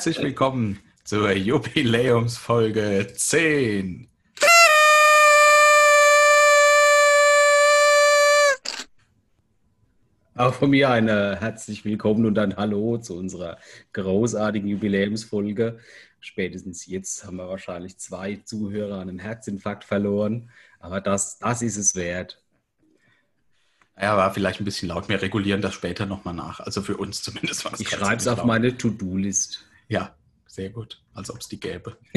Herzlich willkommen zur Jubiläumsfolge 10. Auch von mir ein herzlich willkommen und ein Hallo zu unserer großartigen Jubiläumsfolge. Spätestens jetzt haben wir wahrscheinlich zwei Zuhörer einen Herzinfarkt verloren, aber das, das ist es wert. Ja, war vielleicht ein bisschen laut. Wir regulieren das später nochmal nach. Also für uns zumindest war das Ich schreibe es auf meine To-Do-List. Ja, sehr gut. Als ob es die gäbe.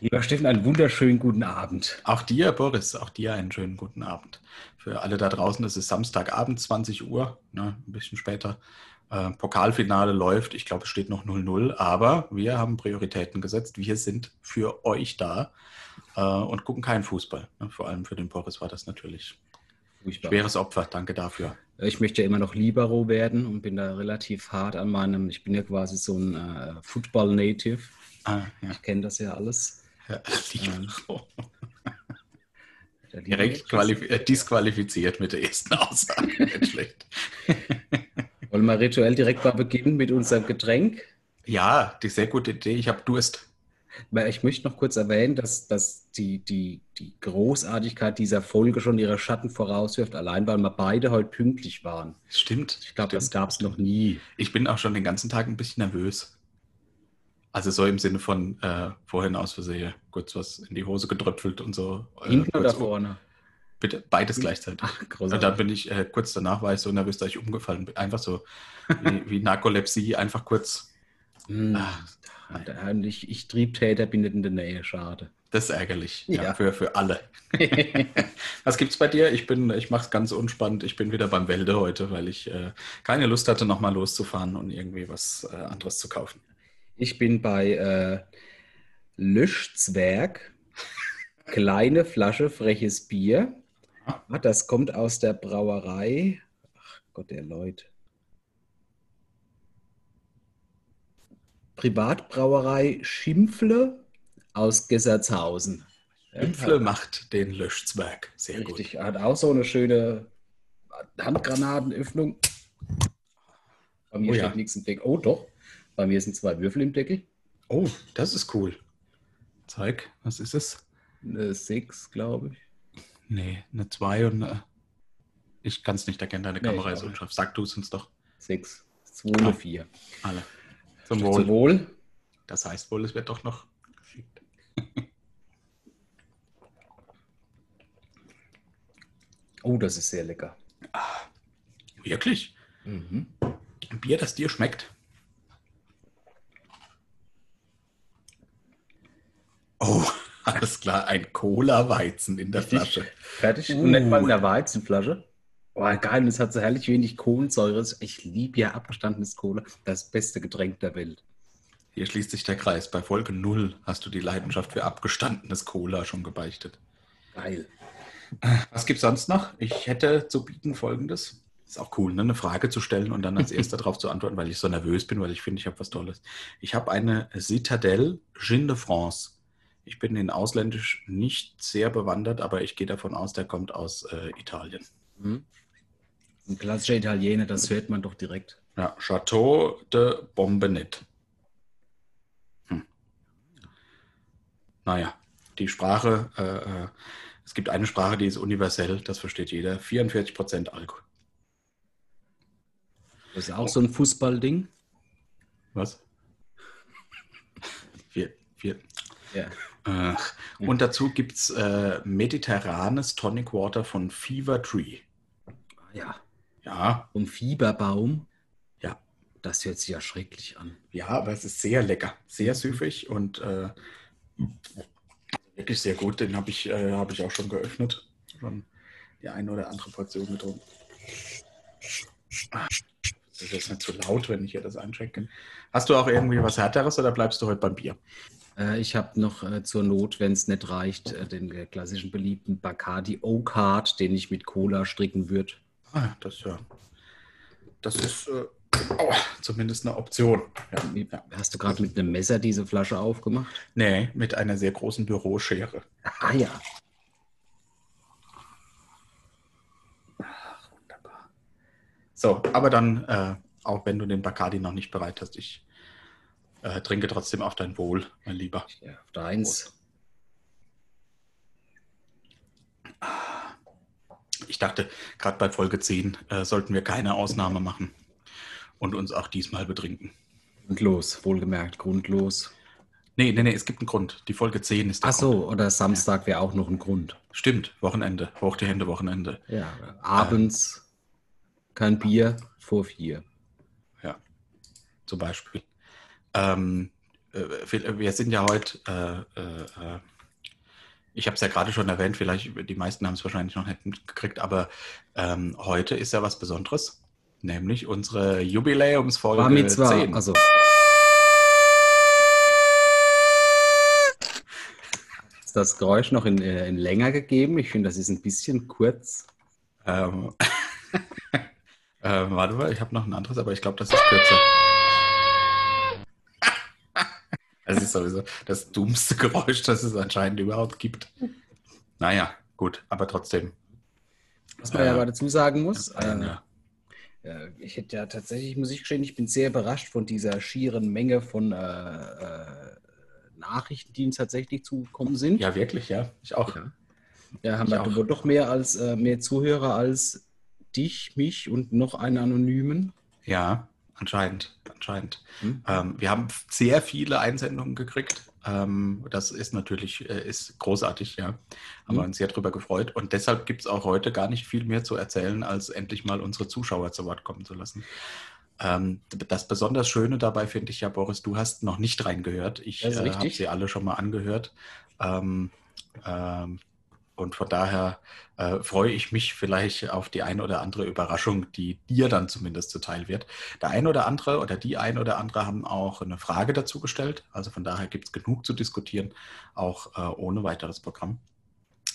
Lieber Steffen, einen wunderschönen guten Abend. Auch dir, Boris, auch dir einen schönen guten Abend. Für alle da draußen, es ist Samstagabend, 20 Uhr, ne, ein bisschen später. Äh, Pokalfinale läuft, ich glaube, es steht noch 0-0, aber wir haben Prioritäten gesetzt. Wir sind für euch da äh, und gucken keinen Fußball. Ne? Vor allem für den Boris war das natürlich Furchtbar. schweres Opfer. Danke dafür. Ich möchte ja immer noch Libero werden und bin da relativ hart an meinem, ich bin ja quasi so ein äh, Football-Native. Ah, ja. Ich kenne das ja alles. Ja, Libero. Ähm, Direkt äh, disqualifiziert mit der ersten Aussage. Nicht schlecht. Wollen wir rituell direkt mal beginnen mit unserem Getränk? Ja, die sehr gute Idee. Ich habe Durst. Ich möchte noch kurz erwähnen, dass, dass die, die, die Großartigkeit dieser Folge schon ihre Schatten vorauswirft, allein weil wir beide heute pünktlich waren. Stimmt. Ich glaube, das gab es noch nie. Ich bin auch schon den ganzen Tag ein bisschen nervös. Also so im Sinne von äh, vorhin aus Versehen kurz was in die Hose gedröpfelt und so. Äh, Hinten oder vorne? Bitte, beides gleichzeitig. Ach, und dann bin ich, äh, kurz danach war ich so nervös, dass ich umgefallen bin. Einfach so wie, wie Narkolepsie, einfach kurz. Mm. Ach, ich, ich Triebtäter bin nicht in der Nähe, schade. Das ist ärgerlich, ja, ja für, für alle. Was gibt's bei dir? Ich bin, ich mache es ganz unspannend. Ich bin wieder beim Wälde heute, weil ich äh, keine Lust hatte, nochmal loszufahren und irgendwie was äh, anderes zu kaufen. Ich bin bei äh, Löschzwerg. Kleine Flasche freches Bier. Ah, das kommt aus der Brauerei. Ach Gott, der Leute. Privatbrauerei Schimpfle aus Gessertshausen. Schimpfle ja, macht den Löschzwerg. Sehr richtig, gut. Richtig, hat auch so eine schöne Handgranatenöffnung. Bei mir oh, steht ja. nichts im Deckel. Oh, doch. Bei mir sind zwei Würfel im Deckel. Oh, das ist cool. Zeig, was ist es? Eine 6, glaube ich. Nee, eine 2 und eine. Ich kann es nicht erkennen, deine nee, Kamera ist unscharf. Sag du es uns doch. 6, 2, eine 4. Alle. Zum Wohl. Zum Wohl. Das heißt wohl, es wird doch noch geschickt. oh, das ist sehr lecker. Ah, wirklich? Mhm. Ein Bier, das dir schmeckt. Oh. Alles klar, ein Cola-Weizen in der Flasche. Fertig? Uh. Und nicht mal in der Weizenflasche? Oh, geil, und es hat so herrlich wenig Kohlensäure. Ich liebe ja abgestandenes Cola. Das beste Getränk der Welt. Hier schließt sich der Kreis. Bei Folge 0 hast du die Leidenschaft für abgestandenes Cola schon gebeichtet. Geil. Was gibt es sonst noch? Ich hätte zu bieten folgendes. Ist auch cool, ne? eine Frage zu stellen und dann als erster darauf zu antworten, weil ich so nervös bin, weil ich finde, ich habe was Tolles. Ich habe eine Citadelle Gin de France. Ich bin in Ausländisch nicht sehr bewandert, aber ich gehe davon aus, der kommt aus äh, Italien. Mhm. Ein klassischer Italiener, das hört man doch direkt. Ja, Chateau de Bombenet. Hm. Naja, die Sprache, äh, äh, es gibt eine Sprache, die ist universell, das versteht jeder. 44% Alkohol. Das ist auch so ein Fußballding. Was? Vier, vier. Ja. Äh, und dazu gibt es äh, mediterranes Tonic Water von Fever Tree. Ja. Ja. Und Fieberbaum. Ja. Das hört sich ja schrecklich an. Ja, aber es ist sehr lecker, sehr süffig und äh, wirklich sehr gut. Den habe ich, äh, hab ich auch schon geöffnet. Schon die eine oder andere Portion getrunken. Das ist jetzt nicht zu laut, wenn ich hier das einschenke. Hast du auch irgendwie was Härteres oder bleibst du heute beim Bier? Äh, ich habe noch äh, zur Not, wenn es nicht reicht, äh, den klassischen beliebten Bacardi O-Card, den ich mit Cola stricken würde. Ah, das ja. Das ist äh, oh, zumindest eine Option. Ja. Hast du gerade mit einem Messer diese Flasche aufgemacht? Nee, mit einer sehr großen Büroschere. Ah ja. Ach, wunderbar. So, aber dann äh, auch wenn du den Bacardi noch nicht bereit hast. Ich äh, trinke trotzdem auf dein Wohl, mein Lieber. Ja, auf deins. Ich dachte, gerade bei Folge 10 äh, sollten wir keine Ausnahme machen und uns auch diesmal betrinken. Grundlos, wohlgemerkt, grundlos. Nee, nee, nee, es gibt einen Grund. Die Folge 10 ist der Ach so, Grund. oder Samstag wäre auch noch ein Grund. Stimmt, Wochenende. Hoch die Hände, Wochenende. Ja, abends kein Bier vor vier. Ja, zum Beispiel. Ähm, äh, wir wir sind ja heute, äh, äh, äh, ich habe es ja gerade schon erwähnt, vielleicht die meisten haben es wahrscheinlich noch nicht mitgekriegt, aber ähm, heute ist ja was Besonderes, nämlich unsere Jubiläumsfolge War mit zwar, 10. also. Ist das Geräusch noch in, äh, in länger gegeben? Ich finde, das ist ein bisschen kurz. Ähm, ähm, warte mal, ich habe noch ein anderes, aber ich glaube, das ist kürzer. Das ist sowieso das dummste Geräusch, das es anscheinend überhaupt gibt. Naja, gut, aber trotzdem. Was man ja Äh, aber dazu sagen muss, äh, äh, ja. ich hätte ja tatsächlich, muss ich gestehen, ich bin sehr überrascht von dieser schieren Menge von äh, äh, Nachrichten, die uns tatsächlich zugekommen sind. ja, wirklich, ja. Ich auch. Ja. Ja, haben wir auch. wohl doch mehr als äh, mehr Zuhörer als dich, mich und noch einen Anonymen. Ja, anscheinend. anscheinend. Hm? Ähm, wir haben sehr viele Einsendungen gekriegt. Ähm, das ist natürlich äh, ist großartig, ja. Haben wir Mhm. uns sehr drüber gefreut. Und deshalb gibt es auch heute gar nicht viel mehr zu erzählen, als endlich mal unsere Zuschauer zu Wort kommen zu lassen. Ähm, das besonders Schöne dabei finde ich ja, Boris, du hast noch nicht reingehört. Ich äh, habe sie alle schon mal angehört. Ähm, ähm, und von daher äh, freue ich mich vielleicht auf die eine oder andere Überraschung, die dir dann zumindest zuteil wird. Der eine oder andere oder die eine oder andere haben auch eine Frage dazu gestellt. Also von daher gibt es genug zu diskutieren, auch äh, ohne weiteres Programm.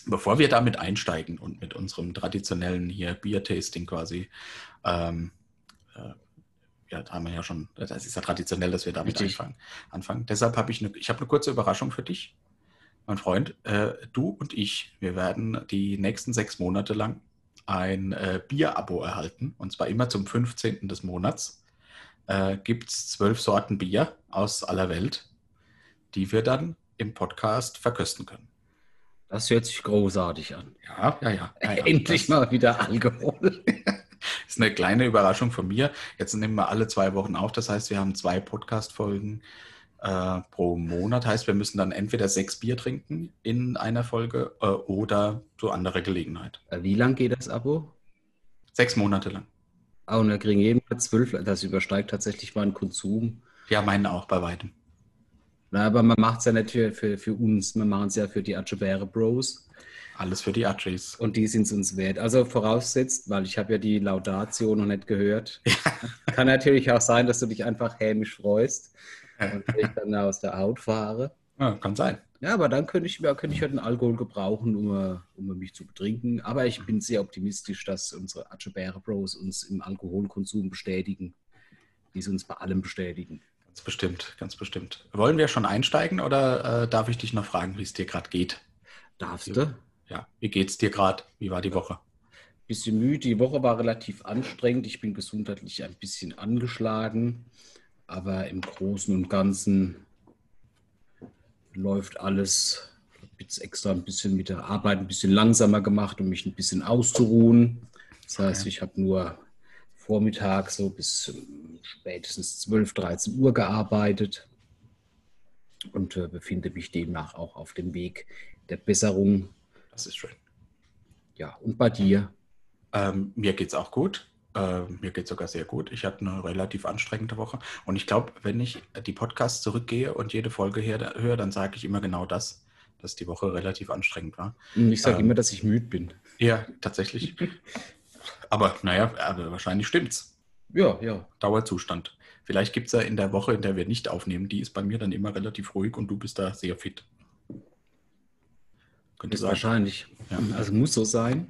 Bevor wir damit einsteigen und mit unserem traditionellen hier Bier-Tasting quasi, ähm, äh, ja, da haben wir ja schon, das ist ja traditionell, dass wir damit anfangen. anfangen. Deshalb habe ich eine, ich habe eine kurze Überraschung für dich, mein Freund. Äh, du und ich, wir werden die nächsten sechs Monate lang ein äh, Bier-Abo erhalten, und zwar immer zum 15. des Monats. Äh, Gibt es zwölf Sorten Bier aus aller Welt, die wir dann im Podcast verkösten können. Das hört sich großartig an. Ja, ja, ja. ja, ja. Endlich mal wieder Alkohol. Ist eine kleine Überraschung von mir. Jetzt nehmen wir alle zwei Wochen auf. Das heißt, wir haben zwei Podcast-Folgen äh, pro Monat. Heißt, wir müssen dann entweder sechs Bier trinken in einer Folge äh, oder zu anderer Gelegenheit. Äh, Wie lang geht das Abo? Sechs Monate lang. Ah, und wir kriegen jeden Monat zwölf. Das übersteigt tatsächlich meinen Konsum. Ja, meinen auch bei weitem. Na, aber man macht es ja nicht für, für, für uns, man macht es ja für die Atschebäre Bros. Alles für die Archies. Und die sind es uns wert. Also voraussetzt, weil ich habe ja die Laudatio noch nicht gehört. Kann natürlich auch sein, dass du dich einfach hämisch freust und ich dann aus der Haut fahre. Ja, kann sein. Ja, aber dann könnte ich, ja, könnte ich ja den Alkohol gebrauchen, um, äh, um mich zu betrinken. Aber ich bin sehr optimistisch, dass unsere Atschebäre Bros uns im Alkoholkonsum bestätigen, wie sie uns bei allem bestätigen. Ganz bestimmt, ganz bestimmt. Wollen wir schon einsteigen oder äh, darf ich dich noch fragen, wie es dir gerade geht? Darfst du? Ja, wie geht's dir gerade? Wie war die Woche? Bisschen müde. Die Woche war relativ anstrengend. Ich bin gesundheitlich ein bisschen angeschlagen. Aber im Großen und Ganzen läuft alles. Ich habe jetzt extra ein bisschen mit der Arbeit ein bisschen langsamer gemacht, um mich ein bisschen auszuruhen. Das heißt, Okay. ich habe nur Vormittag so bis ähm, spätestens 12, 13 Uhr gearbeitet und äh, befinde mich demnach auch auf dem Weg der Besserung. Das ist schön. Ja, und bei dir? Ähm, mir geht's auch gut. Ähm, mir geht's sogar sehr gut. Ich hatte eine relativ anstrengende Woche. Und ich glaube, wenn ich die Podcasts zurückgehe und jede Folge höre, dann sage ich immer genau das, dass die Woche relativ anstrengend war. Ich sage Ähm, immer, dass ich müde bin. Ja, tatsächlich. aber naja, aber wahrscheinlich stimmt's. Ja, ja. Dauerzustand. Vielleicht gibt es ja in der Woche, in der wir nicht aufnehmen, die ist bei mir dann immer relativ ruhig und du bist da sehr fit. Könnte Ist sein. wahrscheinlich. Ja. Also muss so sein.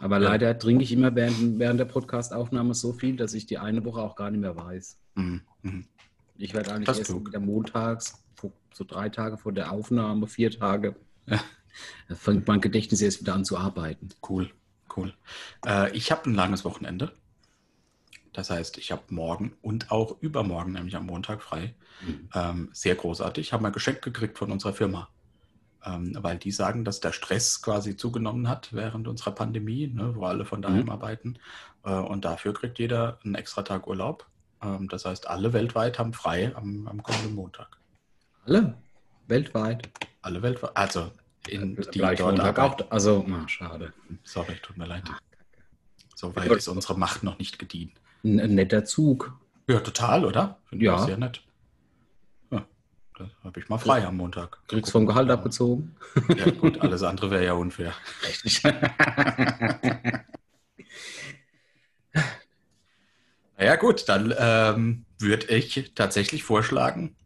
Aber Ja. leider trinke ich immer während, während der Podcast-Aufnahme so viel, dass ich die eine Woche auch gar nicht mehr weiß. Mhm. Mhm. Ich werde eigentlich erst klug. wieder montags, so drei Tage vor der Aufnahme, vier Tage, Ja. fängt mein Gedächtnis erst wieder an zu arbeiten. Cool, cool. Äh, ich habe ein langes Wochenende. Das heißt, ich habe morgen und auch übermorgen, nämlich am Montag, frei. Mhm. Ähm, sehr großartig. Haben wir ein Geschenk gekriegt von unserer Firma. Ähm, weil die sagen, dass der Stress quasi zugenommen hat während unserer Pandemie, ne, wo alle von daheim mhm. arbeiten. Äh, und dafür kriegt jeder einen extra Tag Urlaub. Ähm, das heißt, alle weltweit haben frei am, am kommenden Montag. Alle? Weltweit? Alle weltweit. Also in ja, die dort Montag auch. Also, na, schade. Sorry, tut mir leid. Ach, so weit ist unsere Macht noch nicht gedient. Ein, ein netter Zug. Ja, total, oder? Finde ja. sehr nett. Habe ich mal frei am Montag. Kriegst vom Gehalt abgezogen? Ja, gut, alles andere wäre ja unfair. Richtig. naja, gut, dann ähm, würde ich tatsächlich vorschlagen,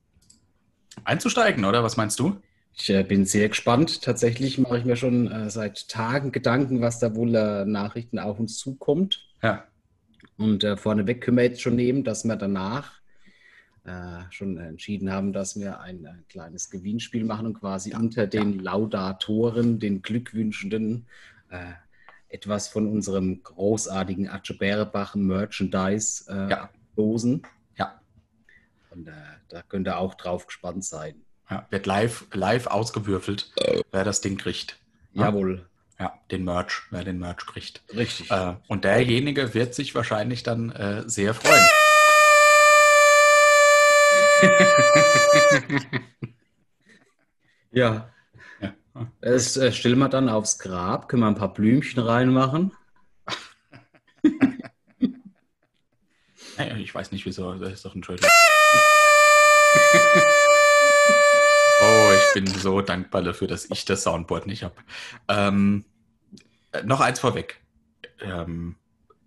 einzusteigen, oder? Was meinst du? Ich äh, bin sehr gespannt. Tatsächlich mache ich mir schon äh, seit Tagen Gedanken, was da wohl äh, Nachrichten auf uns zukommt. Ja. Und äh, vorneweg können wir jetzt schon nehmen, dass wir danach äh, schon entschieden haben, dass wir ein, ein, kleines Gewinnspiel machen und quasi unter den Laudatoren, den Glückwünschenden, äh, etwas von unserem großartigen Atche Bärebach Merchandise äh, ja. losen. Ja. Und äh, da könnt ihr auch drauf gespannt sein. Ja, wird live, live ausgewürfelt, wer das Ding kriegt. Ja? Jawohl. Ja, den Merch, wer den Merch kriegt. Richtig. Äh, und derjenige wird sich wahrscheinlich dann äh, sehr freuen. Ja. ja. Das äh, stellen wir dann aufs Grab, können wir ein paar Blümchen reinmachen. naja, ich weiß nicht wieso, das ist doch ein Trailer. oh, ich bin so dankbar dafür, dass ich das Soundboard nicht habe. Ähm, äh, noch eins vorweg. Ähm,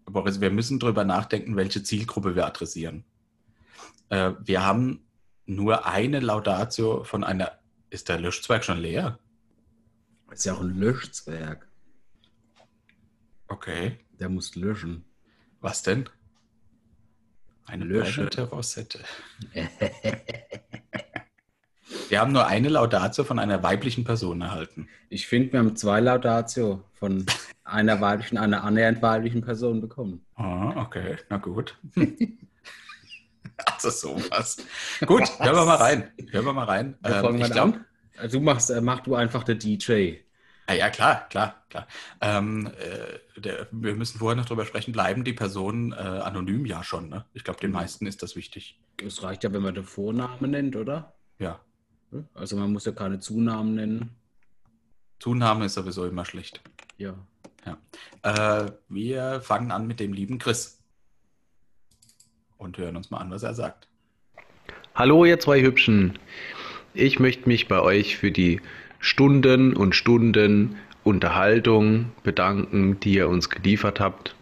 Boris, wir müssen darüber nachdenken, welche Zielgruppe wir adressieren. Äh, wir haben nur eine Laudatio von einer. Ist der Löschzwerg schon leer? Ist ja auch ein Löschzwerg. Okay. Der muss löschen. Was denn? Eine Lösche. Rosette. wir haben nur eine Laudatio von einer weiblichen Person erhalten. Ich finde, wir haben zwei Laudatio von einer weiblichen, einer annähernd weiblichen Person bekommen. Ah, okay, na gut. Also sowas. Gut, Was? hören wir mal rein. Hören wir mal rein. Ähm, ich glaub, Du machst, äh, mach du einfach der DJ. Ah, ja, klar, klar, klar. Ähm, äh, der, wir müssen vorher noch drüber sprechen, bleiben die Personen äh, anonym ja schon, ne? Ich glaube, den mhm. meisten ist das wichtig. Es reicht ja, wenn man den Vornamen nennt, oder? Ja. Also man muss ja keine Zunamen nennen. Zunahme ist sowieso immer schlecht. Ja. ja. Äh, wir fangen an mit dem lieben Chris und hören uns mal an, was er sagt. Hallo, ihr zwei Hübschen. Ich möchte mich bei euch für die Stunden und Stunden Unterhaltung bedanken, die ihr uns geliefert habt.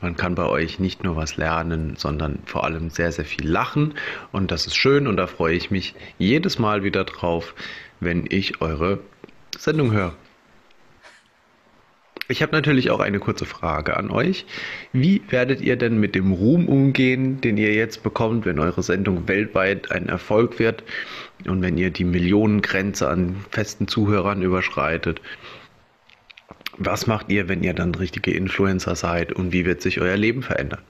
Man kann bei euch nicht nur was lernen, sondern vor allem sehr, sehr viel lachen. Und das ist schön und da freue ich mich jedes Mal wieder drauf, wenn ich eure Sendung höre. Ich habe natürlich auch eine kurze Frage an euch. Wie werdet ihr denn mit dem Ruhm umgehen, den ihr jetzt bekommt, wenn eure Sendung weltweit ein Erfolg wird und wenn ihr die Millionengrenze an festen Zuhörern überschreitet? Was macht ihr, wenn ihr dann richtige Influencer seid und wie wird sich euer Leben verändern?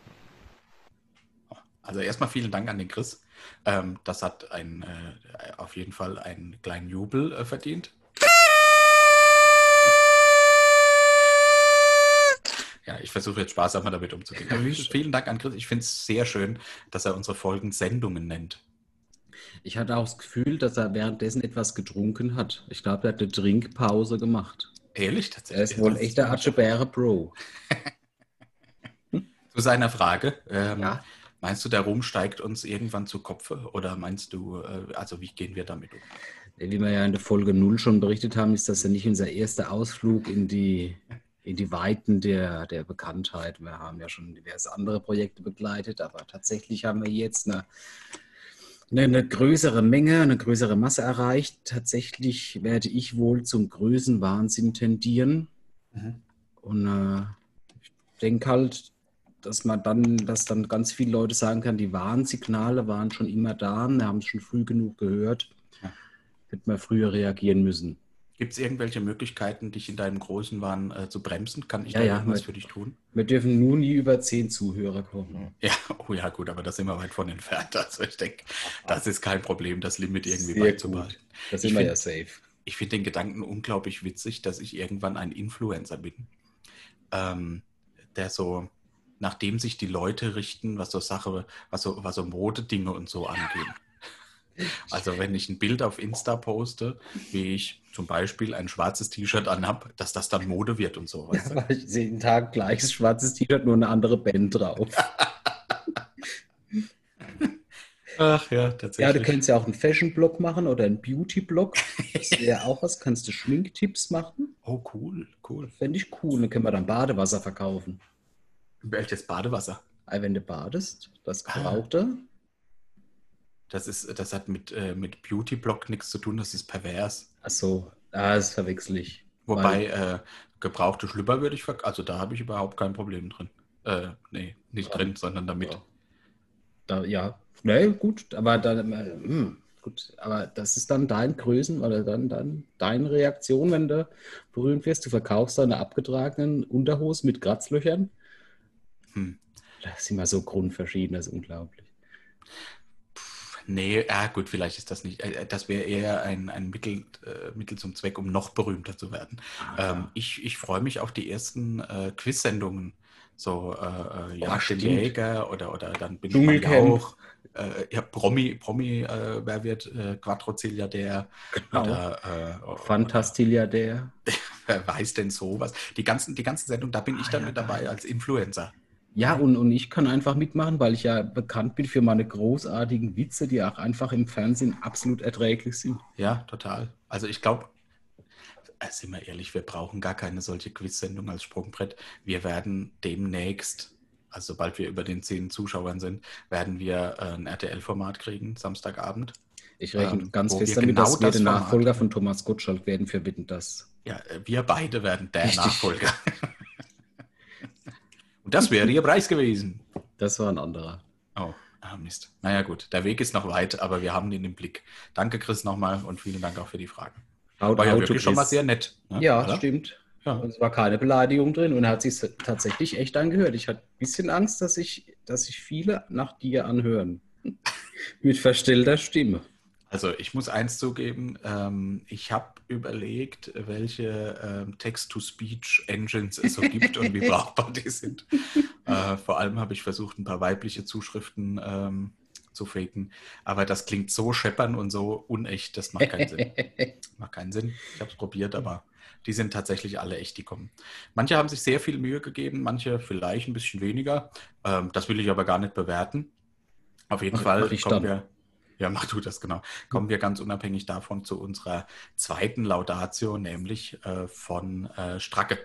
Also erstmal vielen Dank an den Chris. Ähm, das hat ein, äh, auf jeden Fall einen kleinen Jubel äh, verdient. Ja, ich versuche jetzt sparsam damit umzugehen. Aber vielen Dank an Chris. Ich finde es sehr schön, dass er unsere Folgen Sendungen nennt. Ich hatte auch das Gefühl, dass er währenddessen etwas getrunken hat. Ich glaube, er hat eine Trinkpause gemacht. Ehrlich, tatsächlich. Er ist wohl echt der Atschebäre Bro. zu seiner Frage. Ähm, ja. Meinst du, der Ruhm steigt uns irgendwann zu Kopfe? Oder meinst du, äh, also wie gehen wir damit um? Wie wir ja in der Folge 0 schon berichtet haben, ist das ja nicht unser erster Ausflug in die in die Weiten der, der Bekanntheit. Wir haben ja schon diverse andere Projekte begleitet, aber tatsächlich haben wir jetzt eine, eine, eine größere Menge, eine größere Masse erreicht. Tatsächlich werde ich wohl zum Größenwahnsinn tendieren. Mhm. Und äh, ich denke halt, dass man dann, dass dann ganz viele Leute sagen kann, die Warnsignale waren schon immer da, wir haben es schon früh genug gehört, hätte man früher reagieren müssen. Gibt es irgendwelche Möglichkeiten, dich in deinem großen Wahn äh, zu bremsen? Kann ich Ja, da ja, irgendwas mit- für dich tun? Wir dürfen nun nie über zehn Zuhörer kommen. Ja, oh ja, gut, aber da sind wir weit von entfernt. Also ich denke, das ist kein Problem, das Limit irgendwie Sehr beizubehalten. Das Ich sind wir find- ja safe. Ich finde den Gedanken unglaublich witzig, dass ich irgendwann ein Influencer bin, ähm, der so, nachdem sich die Leute richten, was so Sache, was so, was so Modedinge und so angehen. Also wenn ich ein Bild auf Insta poste, wie ich zum Beispiel ein schwarzes T-Shirt anhab, dass das dann Mode wird und so. Weißt? Aber ich sehe jeden Tag gleiches schwarzes T-Shirt, nur eine andere Band drauf. Ach ja, Ja, du tatsächlich. könntest ja auch einen Fashion-Blog machen oder einen Beauty-Blog. Das wäre auch was. Kannst du Schminktipps machen? oh, cool, cool. Fände ich cool. Dann können wir dann Badewasser verkaufen. Welches Badewasser? Wenn du badest, das Ah. Das, ist, das hat mit, äh, mit Beauty-Blog nichts zu tun, das ist pervers. Achso, ah, das verwechsel ich. Wobei äh, gebrauchte Schlüpper würde ich verkaufen. Also da habe ich überhaupt kein Problem drin. Äh, nee, nicht Ja. drin, sondern damit. Ja. Da, ja, nee, gut, aber dann, äh, hm, gut, aber das ist dann dein Größen oder dann, dann deine Reaktion, wenn du berühmt wirst. Du verkaufst deine abgetragenen Unterhosen mit Kratzlöchern. Hm. Das ist immer so grundverschieden, das ist unglaublich. Nee, ja gut, vielleicht ist das nicht. Äh, das wäre eher ein, ein Mittel, äh, Mittel zum Zweck, um noch berühmter zu werden. Ähm, ich ich freue mich auf die ersten äh, Quiz-Sendungen. So, äh, äh, Jagd den stimmt. Jäger oder, oder dann bin ich auch. Äh, ja, Promi, Promi, äh, wer wird äh, Quadrozilliardär? der Genau. Oder, äh, Fantastilia der. Wer weiß denn sowas? Die ganzen, die ganzen Sendungen, da bin ich Ah, dann ja, mit dabei als Influencer. Ja, und, und ich kann einfach mitmachen, weil ich ja bekannt bin für meine großartigen Witze, die auch einfach im Fernsehen absolut erträglich sind. Ja, total. Also ich glaube, äh, sind wir ehrlich, wir brauchen gar keine solche Quiz-Sendung als Sprungbrett. Wir werden demnächst, also sobald wir über den zehn Zuschauern sind, werden wir äh, ein RTL-Format kriegen, Samstagabend. Ich rechne Ähm, ganz fest damit, genau dass wir das der Format- Nachfolger von Thomas Gottschalk werden für Bitten das. Ja, äh, wir beide werden der Richtig. Nachfolger. Und das wäre ihr Preis gewesen. Das war ein anderer. Oh, ah, Mist. Naja, gut, der Weg ist noch weit, aber wir haben ihn im Blick. Danke, Chris, nochmal und vielen Dank auch für die Fragen. Out, War ja wirklich schon mal sehr nett. ne? Ja, Oder? stimmt. Ja. Und es war keine Beleidigung drin und er hat sich tatsächlich echt angehört. Ich hatte ein bisschen Angst, dass sich dass sich viele nach dir anhören. Mit verstellter Stimme. Also ich muss eins zugeben, ähm, ich habe überlegt, welche ähm, Text-to-Speech-Engines es so gibt und wie brauchbar die sind. Äh, vor allem habe ich versucht, ein paar weibliche Zuschriften ähm, zu faken, aber das klingt so scheppern und so unecht, das macht keinen Sinn. Macht keinen Sinn. Ich habe es probiert, aber die sind tatsächlich alle echt, die kommen. Manche haben sich sehr viel Mühe gegeben, manche vielleicht ein bisschen weniger. Ähm, das will ich aber gar nicht bewerten. Auf jeden Fall kommen dann. wir. Ja, mach du das genau. Kommen wir ganz unabhängig davon zu unserer zweiten Laudatio, nämlich äh, von äh, Stracke.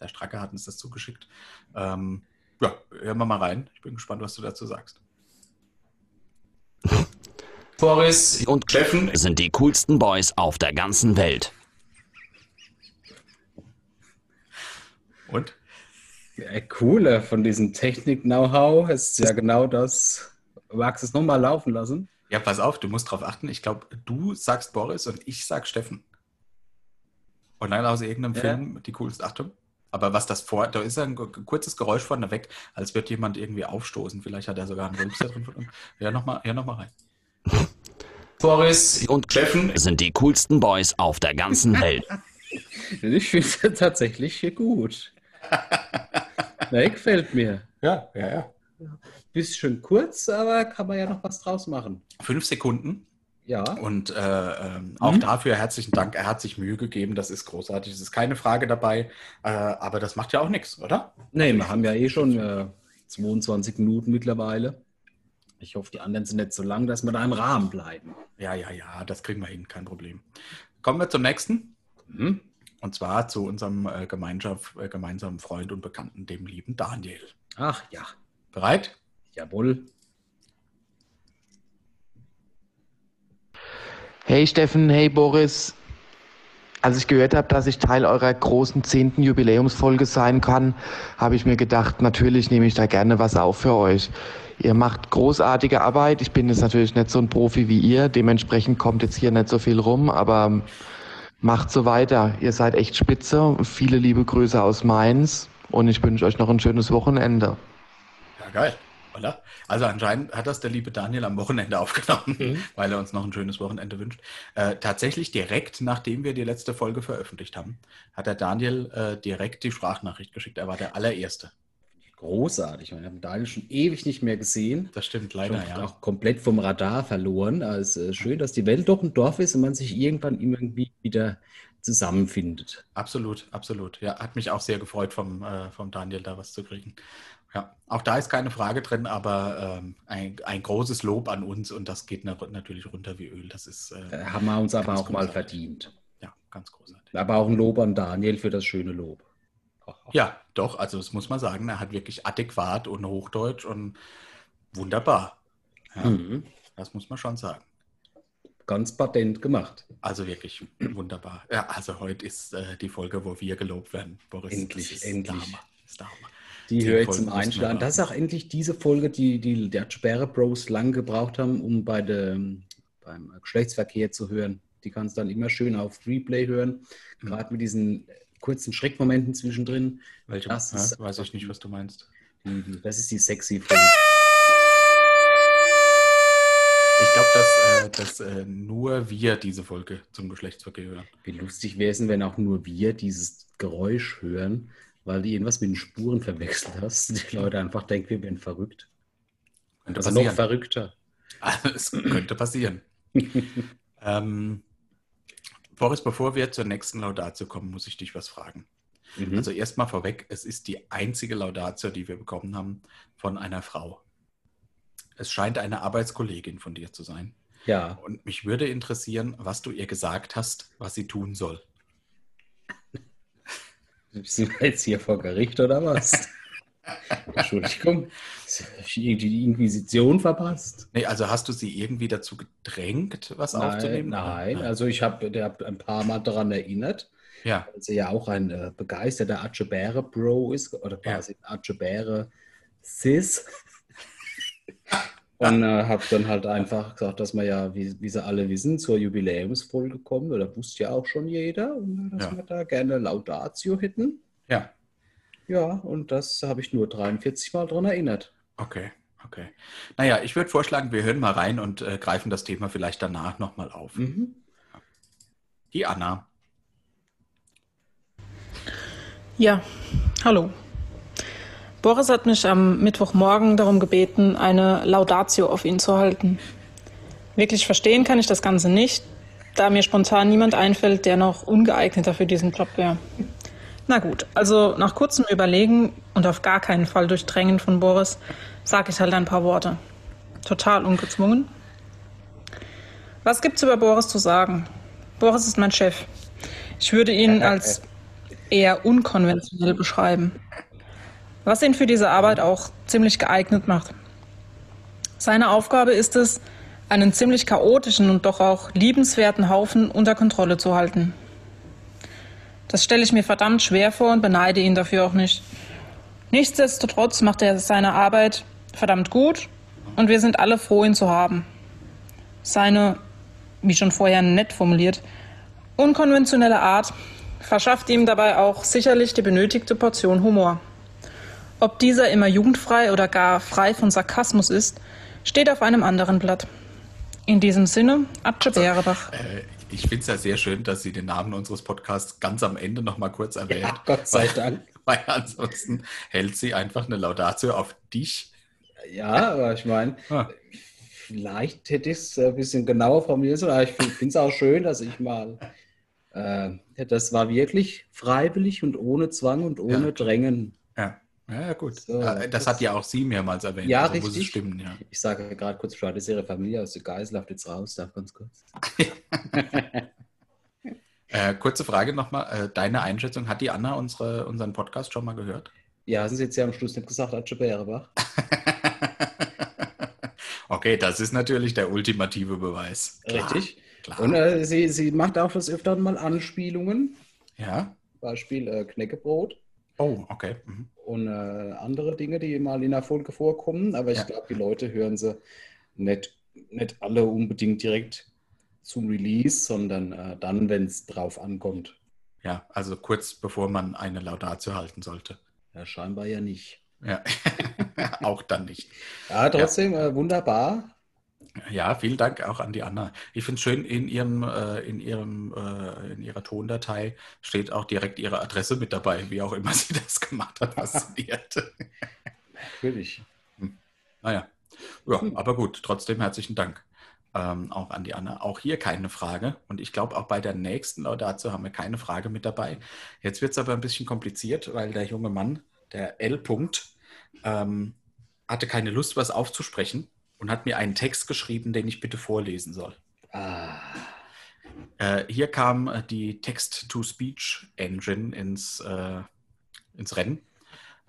Der Stracke hat uns das zugeschickt. Ähm, ja, hören wir mal rein. Ich bin gespannt, was du dazu sagst. Boris und Steffen. sind die coolsten Boys auf der ganzen Welt. Und? Ja, cooler von diesem Technik-Know-how. Es ist ja genau das. Magst du es nochmal laufen lassen? Ja, pass auf, du musst drauf achten. Ich glaube, du sagst Boris und ich sag Steffen. Und dann aus irgendeinem Ja. Film die coolste Achtung. Aber was das vor, da ist ein kurzes Geräusch vorne weg, als wird jemand irgendwie aufstoßen. Vielleicht hat er sogar einen Rülpser drin. Ja, nochmal ja, noch mal rein. Boris Und Steffen. sind die coolsten Boys auf der ganzen Welt. Ich finde es tatsächlich hier gut. Nee, gefällt mir. Ja, ja, ja. Bisschen kurz, aber kann man ja noch was draus machen. Fünf Sekunden. Ja. Und äh, ähm, auch Mhm. dafür herzlichen Dank. Er hat sich Mühe gegeben. Das ist großartig. Es ist keine Frage dabei. Äh, aber das macht ja auch nichts, oder? Nee, wir haben ja eh schon äh, 22 Minuten mittlerweile. Ich hoffe, die anderen sind nicht so lang, dass wir da im Rahmen bleiben. Ja, ja, ja. Das kriegen wir hin. Kein Problem. Kommen wir zum nächsten. Mhm. Und zwar zu unserem äh, Gemeinschaft, äh, gemeinsamen Freund und Bekannten, dem lieben Daniel. Ach ja, Bereit? jawohl. Hey Steffen, hey Boris. Als ich gehört habe, dass ich Teil eurer großen zehnten Jubiläumsfolge sein kann, habe ich mir gedacht, natürlich nehme ich da gerne was auf für euch. Ihr macht großartige Arbeit. Ich bin jetzt natürlich nicht so ein Profi wie ihr, dementsprechend kommt jetzt hier nicht so viel rum, aber Macht so weiter. Ihr seid echt spitze. Viele liebe Grüße aus Mainz und ich wünsche euch noch ein schönes Wochenende. Ja, geil. Oder? Also anscheinend hat das der liebe Daniel am Wochenende aufgenommen, Mhm. weil er uns noch ein schönes Wochenende wünscht. Äh, tatsächlich direkt nachdem wir die letzte Folge veröffentlicht haben, hat der Daniel äh, direkt die Sprachnachricht geschickt. Er war der allererste. Großartig. Wir haben Daniel schon ewig nicht mehr gesehen. Das stimmt leider, schon ja. auch komplett vom Radar verloren. Also äh, schön, dass die Welt doch ein Dorf ist und man sich irgendwann irgendwie wieder zusammenfindet. Absolut, absolut. Ja, hat mich auch sehr gefreut, vom, äh, vom Daniel da was zu kriegen. Ja, auch da ist keine Frage drin, aber ähm, ein, ein großes Lob an uns und das geht na natürlich runter wie Öl. Das ist äh, Da haben wir uns aber auch mal großartig. verdient. ja ganz großartig. Aber auch ein Lob an Daniel für das schöne Lob. Ja, doch, also das muss man sagen, er hat wirklich adäquat und Hochdeutsch und wunderbar. Ja, Mhm. Das muss man schon sagen. Ganz patent gemacht. Also wirklich wunderbar. Ja, also heute ist äh, die Folge, wo wir gelobt werden, Boris. Endlich, das ist endlich. Der Hammer. Ist der Hammer. Die höre ich zum Einschlagen. Das ist auch endlich diese Folge, die die der Sperre Bros lang gebraucht haben, um bei dem, beim Geschlechtsverkehr zu hören. Die kannst du dann immer schön auf Replay hören, Mhm. gerade mit diesen kurzen Schreckmomenten zwischendrin. Welche? Das ja, ist- weiß ich nicht, was du meinst. Die, das ist die sexy Folge. Ich glaube, dass, äh, dass äh, nur wir diese Folge zum Geschlechtsverkehr hören. Wie lustig wäre es, wenn auch nur wir dieses Geräusch hören, weil du irgendwas mit den Spuren verwechselt hast. Die Leute einfach denken, wir wären verrückt. Könnte Also noch verrückter. Es könnte passieren. ähm, Boris, bevor wir zur nächsten Laudatio kommen, muss ich dich was fragen. Mhm. Also erstmal vorweg, es ist die einzige Laudatio, die wir bekommen haben von einer Frau. Es scheint eine Arbeitskollegin von dir zu sein. ja, Und mich würde interessieren, was du ihr gesagt hast, was sie tun soll. Sind wir jetzt hier vor Gericht oder was? Entschuldigung, die Inquisition verpasst? Nee, also hast du sie irgendwie dazu gedrängt, was Nein, aufzunehmen? nein. also ich habe hab ein paar Mal daran erinnert, Ja, dass er ja auch ein äh, begeisterter Atschebäre-Bro ist, oder Ja. quasi ein Atschebäre-Sis. Und äh, habe dann halt einfach gesagt, dass wir ja, wie, wie sie alle wissen, zur Jubiläumsfolge kommen, oder wusste ja auch schon jeder, und, äh, dass Ja. wir da gerne Laudatio hätten. ja, Ja, und das habe ich nur 43 Mal dran erinnert. okay, okay. Naja, ich würde vorschlagen, wir hören mal rein und äh, greifen das Thema vielleicht danach nochmal auf. Mhm. Die Anna. Ja, hallo. Boris hat mich am Mittwochmorgen darum gebeten, eine Laudatio auf ihn zu halten. Wirklich verstehen kann ich das Ganze nicht, da mir spontan niemand einfällt, der noch ungeeigneter für diesen Job wäre. Na gut, also nach kurzem Überlegen und auf gar keinen Fall durch Drängen von Boris, sage ich halt ein paar Worte. Total ungezwungen. Was gibt's über Boris zu sagen? Boris ist mein Chef. Ich würde ihn als eher unkonventionell beschreiben. Was ihn für diese Arbeit auch ziemlich geeignet macht. Seine Aufgabe ist es, einen ziemlich chaotischen und doch auch liebenswerten Haufen unter Kontrolle zu halten. Das stelle ich mir verdammt schwer vor und beneide ihn dafür auch nicht. Nichtsdestotrotz macht er seine Arbeit verdammt gut und wir sind alle froh, ihn zu haben. Seine, wie schon vorher nett formuliert, unkonventionelle Art verschafft ihm dabei auch sicherlich die benötigte Portion Humor. Ob dieser immer jugendfrei oder gar frei von Sarkasmus ist, steht auf einem anderen Blatt. In diesem Sinne, Atze Bärebach. Äh, ich finde es ja sehr schön, dass sie den Namen unseres Podcasts ganz am Ende nochmal kurz erwähnt. Ja, Gott sei weil, Dank. Weil ansonsten hält sie einfach eine Laudatio auf dich. Ja, aber ich meine, Ah. vielleicht hätte ich es ein bisschen genauer formuliert, aber ich finde es auch schön, dass ich mal. Äh, das war wirklich freiwillig und ohne Zwang und ohne Ja. Drängen. Ja, ja gut. So, Äh, das das- hat ja auch sie mehrmals erwähnt. Ja, also Muss es richtig. stimmen, ja. Ich sage gerade kurz Bescheid, dass ihre Familie aus der Geiselhaft jetzt raus darf, ganz kurz. Äh, kurze Frage nochmal. Äh, deine Einschätzung, hat die Anna unsere, unseren Podcast schon mal gehört? Ja, haben Sie jetzt ja am Schluss nicht gesagt, Atze Bärebach? okay, das ist natürlich der ultimative Beweis. Klar, Richtig. Klar. Und äh, sie, sie macht auch das öfteren mal Anspielungen. ja. Beispiel äh, Knäckebrot. Oh, okay. Mhm. Und äh, andere Dinge, die mal in der Folge vorkommen. Aber ich Ja. glaube, die Leute hören sie nicht, nicht alle unbedingt direkt zum Release, sondern äh, dann, wenn es drauf ankommt. Ja, also kurz bevor man eine Laudatio halten sollte. Ja, scheinbar ja nicht. Ja, auch dann nicht. Ja, trotzdem Äh, wunderbar. Ja, vielen Dank auch an die Anna. Ich finde es schön, in ihrem, äh, in ihrem, äh, in ihrer Tondatei steht auch direkt ihre Adresse mit dabei, wie auch immer sie das gemacht hat. Fasziniert. Natürlich. Naja, ja, aber gut, trotzdem herzlichen Dank ähm, auch an die Anna. Auch hier keine Frage. Und ich glaube, auch bei der nächsten Laudatio haben wir keine Frage mit dabei. Jetzt wird es aber ein bisschen kompliziert, weil der junge Mann, der L. -Punkt, ähm, hatte keine Lust, was aufzusprechen und hat mir einen Text geschrieben, den ich bitte vorlesen soll. Ah, Äh, hier kam äh, die Text-to-Speech-Engine ins, äh, ins Rennen.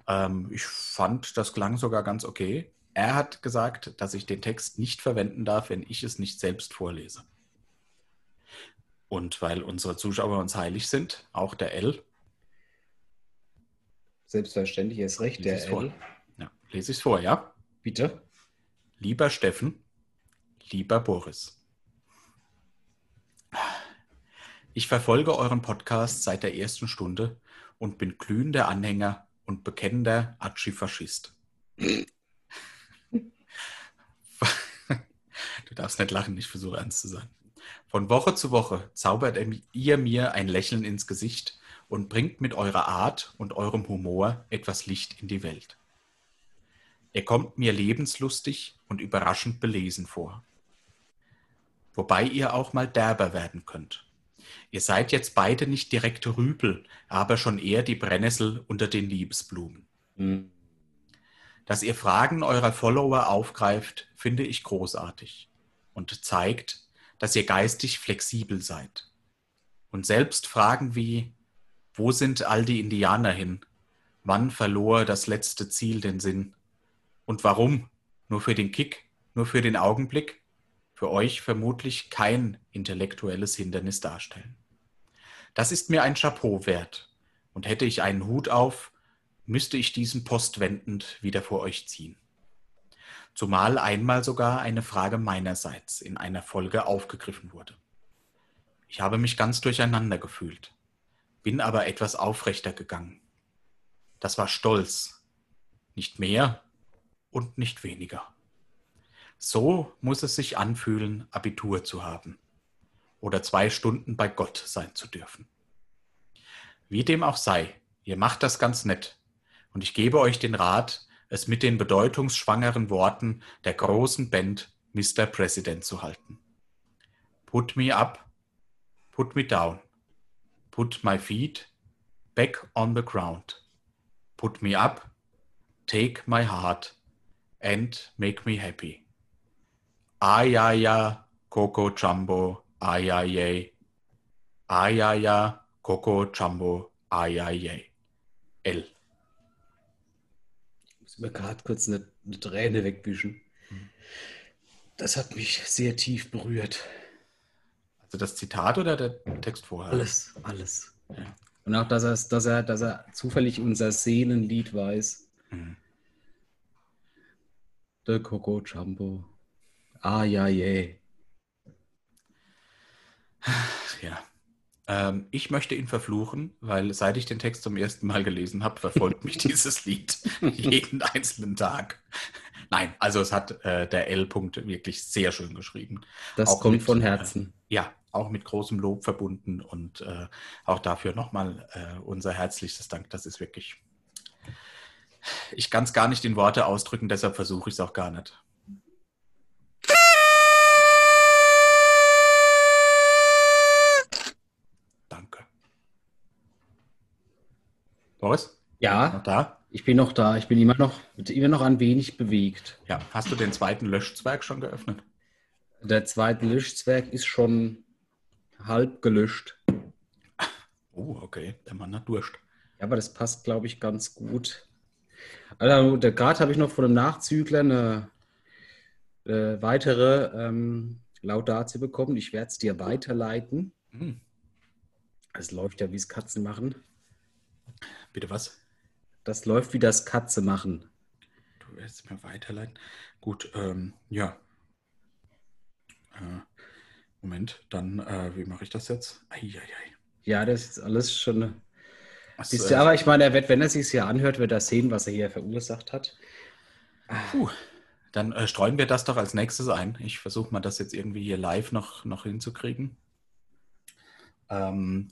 Ähm, ich fand, das klang sogar ganz okay. Er hat gesagt, dass ich den Text nicht verwenden darf, wenn ich es nicht selbst vorlese. Und weil unsere Zuschauer uns heilig sind, auch der L, selbstverständlich, er ist recht, lese der es vor. L. Ja, lese ich es vor, ja? Bitte. Lieber Steffen, lieber Boris. Ich verfolge euren Podcast seit der ersten Stunde und bin glühender Anhänger und bekennender Atschi-Faschist. Du darfst nicht lachen, ich versuche ernst zu sein. Von Woche zu Woche zaubert ihr mir ein Lächeln ins Gesicht und bringt mit eurer Art und eurem Humor etwas Licht in die Welt. Er kommt mir lebenslustig und überraschend belesen vor. Wobei ihr auch mal derber werden könnt. Ihr seid jetzt beide nicht direkte Rüpel, aber schon eher die Brennnessel unter den Liebesblumen. Hm. Dass ihr Fragen eurer Follower aufgreift, finde ich großartig und zeigt, dass ihr geistig flexibel seid. Und selbst Fragen wie, wo sind all die Indianer hin? Wann verlor das letzte Ziel den Sinn? Und warum? Nur für den Kick? Nur für den Augenblick? Für euch vermutlich kein intellektuelles Hindernis darstellen. Das ist mir ein Chapeau wert. Und hätte ich einen Hut auf, müsste ich diesen postwendend wieder vor euch ziehen. Zumal einmal sogar eine Frage meinerseits in einer Folge aufgegriffen wurde. Ich habe mich ganz durcheinander gefühlt, bin aber etwas aufrechter gegangen. Das war Stolz, nicht mehr und nicht weniger. So muss es sich anfühlen, Abitur zu haben oder zwei Stunden bei Gott sein zu dürfen. Wie dem auch sei, ihr macht das ganz nett und ich gebe euch den Rat, es mit den bedeutungsschwangeren Worten der großen Band Mr. President zu halten. Put me up, put me down, put my feet back on the ground, put me up, take my heart and make me happy. Ayaya, Coco Jumbo, ayaye. Ayaya, Coco Jumbo, ayaye. L. Ich muss mir gerade kurz eine, eine Träne wegwischen. Das hat mich sehr tief berührt. Also das Zitat oder der Text vorher? Alles, alles. Ja. Und auch, dass er, dass er, dass er zufällig unser Seelenlied weiß. Mhm. Der Coco Jumbo. Ah, ja, je. Ja. Ähm, ich möchte ihn verfluchen, weil seit ich den Text zum ersten Mal gelesen habe, verfolgt mich dieses Lied jeden einzelnen Tag. Nein, also es hat äh, der L-Punkt wirklich sehr schön geschrieben. Das Auch kommt mit, von äh, Herzen. Ja, auch mit großem Lob verbunden und äh, auch dafür nochmal äh, unser herzlichstes Dank. Das ist wirklich. Ich kann es gar nicht in Worte ausdrücken, deshalb versuche ich es auch gar nicht. Danke. Boris? Ja, Noch da? ich bin noch da. Ich bin immer noch, immer noch ein wenig bewegt. Ja. Hast du den zweiten Löschzwerg schon geöffnet? Der zweite Löschzwerg ist schon halb gelöscht. Oh, okay. Der Mann hat Durst. Ja, aber das passt, glaube ich, ganz gut. Also, der- gerade habe ich noch von einem Nachzügler eine, äh, weitere ähm, Laudatio bekommen. Ich werde es dir weiterleiten. Es läuft ja, wie es Katzen machen. bitte was? Das läuft, wie das Katze machen. Du wirst mir weiterleiten. Gut, ähm, ja. Äh, Moment, dann, äh, wie mache ich das jetzt? Eieiei. Ja, das ist alles schon. Wisst äh, ihr, aber ich meine, er wird, wenn er sich hier anhört, wird er sehen, was er hier verursacht hat. Puh, dann äh, streuen wir das doch als nächstes ein. Ich versuche mal, das jetzt irgendwie hier live noch, noch hinzukriegen. Ähm,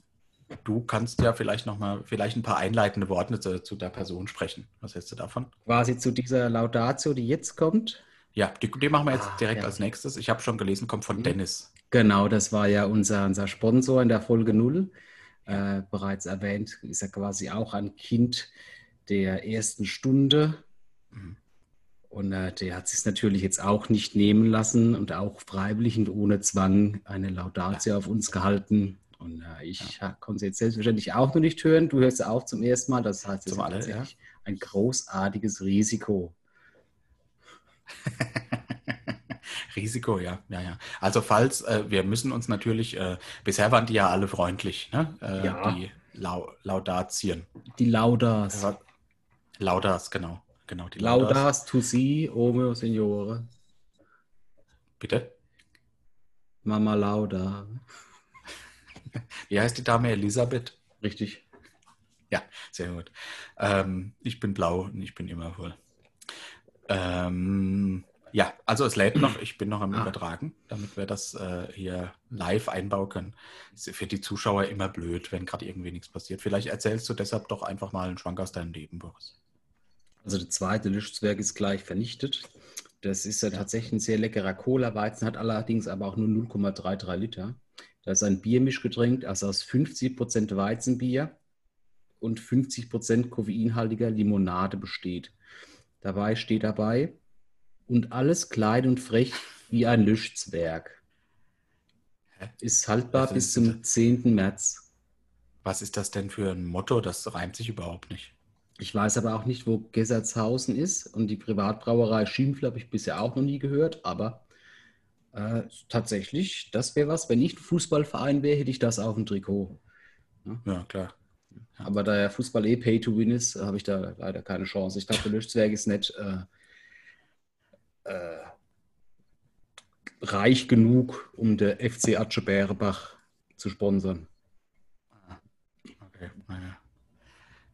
du kannst ja vielleicht noch mal vielleicht ein paar einleitende Worte zu, zu der Person sprechen. Was hältst du davon? Quasi zu dieser Laudatio, die jetzt kommt. Ja, die, die machen wir jetzt Ah, direkt ja. als nächstes. Ich habe schon gelesen, kommt von Mhm. Dennis. Genau, das war ja unser, unser Sponsor in der Folge 0. Äh, bereits erwähnt, ist er quasi auch ein Kind der ersten Stunde. Mhm. Und äh, der hat sich natürlich jetzt auch nicht nehmen lassen und auch freiwillig und ohne Zwang eine Laudatio auf uns gehalten. Und äh, ich ha- konnte sie jetzt selbstverständlich auch noch nicht hören. Du hörst sie auch zum ersten Mal. Das heißt, es ist tatsächlich ein großartiges Risiko. Risiko, ja, ja, ja. Also falls, äh, wir müssen uns natürlich, äh, bisher waren die ja alle freundlich, ne? Äh, Ja. Die Lau Laudatien. Die Laudas. Laudas, genau. Genau, die Laudas. Laudas tu si, Omeo Signore. Bitte? Mama Lauda. Wie heißt die Dame? Elisabeth? Richtig. Ja, sehr gut. Ähm, ich bin blau und ich bin immer voll. Ähm, ja, also es lädt noch. Ich bin noch am Ah. Übertragen, damit wir das äh, hier live einbauen können. Ist für die Zuschauer immer blöd, wenn gerade irgendwie nichts passiert. Vielleicht erzählst du deshalb doch einfach mal einen Schwank aus deinem Leben, Boris. Also der zweite Lichtzwerg ist gleich vernichtet. Das ist ja tatsächlich ein sehr leckerer Cola-Weizen, hat allerdings aber auch nur 0,33 Liter. Da ist ein Biermischgetränk, also aus 50% Weizenbier und 50% koffeinhaltiger Limonade besteht. Dabei steht dabei, und alles klein und frech wie ein Lichtzwerg. Hä? Ist haltbar bis zum 10. März. Was ist das denn für ein Motto? Das reimt sich überhaupt nicht. Ich weiß aber auch nicht, wo Gessertshausen ist und die Privatbrauerei Schimpfl habe ich bisher auch noch nie gehört, aber äh, tatsächlich, das wäre was. Wenn ich ein Fußballverein wäre, hätte ich das auf dem Trikot. Ja, klar. Aber da der Fußball eh Pay to Win ist, habe ich da leider keine Chance. Ich glaube, der Löschzwerg ist nicht äh, äh, reich genug, um der FC Atsche Bärebach zu sponsern. Okay, naja.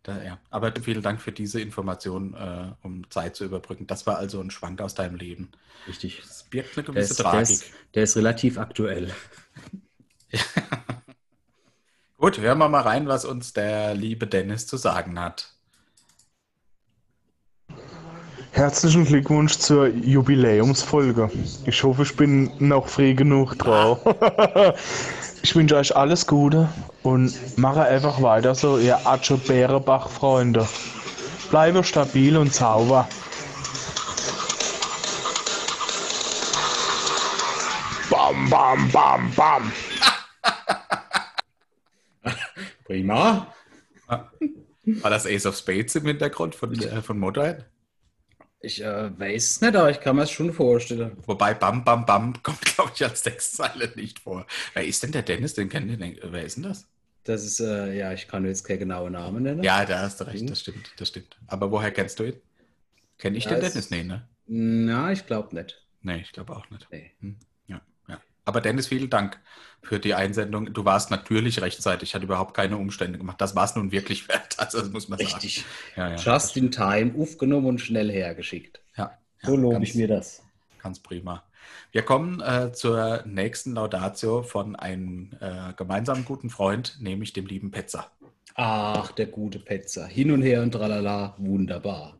Da, ja. Aber vielen Dank für diese Information, äh, um Zeit zu überbrücken. Das war also ein Schwank aus deinem Leben. Richtig. Das birgt eine Der gewisse ist, der, Tragik. ist, der ist relativ aktuell. Gut, hören wir mal rein, was uns der liebe Dennis zu sagen hat. Herzlichen Glückwunsch zur Jubiläumsfolge. Ich hoffe, ich bin noch früh genug drauf. ich wünsche euch alles Gute und mache einfach weiter so, ihr Atsche Bärebach-Freunde. Bleibe stabil und sauber. Bam, bam, bam, bam. Prima. War das Ace of Spades im Hintergrund von, äh, von Motorhead? Ich äh, weiß es nicht, aber ich kann mir es schon vorstellen. Wobei Bam Bam Bam kommt, glaube ich, als Textzeile nicht vor. Wer ist denn der Dennis? Den kennt ihr nicht. Wer ist denn das? Das ist, äh, ja, ich kann jetzt keinen genauen Namen nennen. Ja, da hast du recht, das stimmt, das stimmt. Aber woher kennst du ihn? Kenn ich Ja, den Dennis? Nee, ne? Na, ich glaube nicht. Nee, ich glaube auch nicht. Nee. Hm. Aber Dennis, vielen Dank für die Einsendung. Du warst natürlich rechtzeitig, hat überhaupt keine Umstände gemacht. Das war es nun wirklich wert. Also, das muss man Richtig. sagen. Ja, ja. Just in time, aufgenommen und schnell hergeschickt. Ja, ja, So lobe ich mir das. Ganz prima. Wir kommen äh, zur nächsten Laudatio von einem äh, gemeinsamen guten Freund, nämlich dem lieben Petzer. Ach, der gute Petzer. Hin und her und tralala, wunderbar.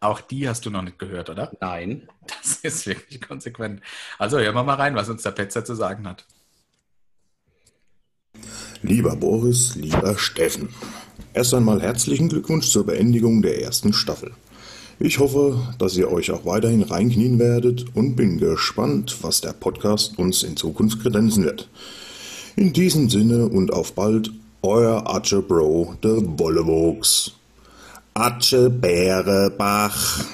Auch die hast du noch nicht gehört, oder? Nein. Das ist wirklich konsequent. Also hören wir mal rein, was uns der Petzer zu sagen hat. Lieber Boris, lieber Steffen. Erst einmal herzlichen Glückwunsch zur Beendigung der ersten Staffel. Ich hoffe, dass ihr euch auch weiterhin reinknien werdet und bin gespannt, was der Podcast uns in Zukunft kredenzen wird. In diesem Sinne und auf bald, euer Atsche Bro, der Wollewuchs. Atsche Bärebach.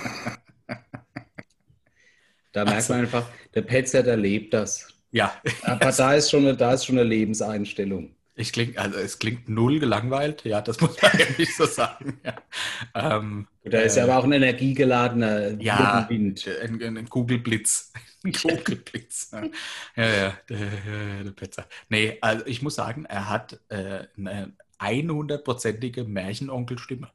Da merkt man einfach, der Petzer, der lebt das. Ja, Aber da ist schon eine, da ist schon eine Lebenseinstellung. Ich kling, also es klingt null gelangweilt, ja, das muss man ehrlich so sagen. Ja. Ähm, Da ist ja aber auch ein energiegeladener ja, Wind. ein, ein, ein Kugelblitz. Ein Kugelblitz. ja, ja, ja, der, der Petzer. Nee, also ich muss sagen, er hat äh, eine 100-prozentige Märchenonkelstimme.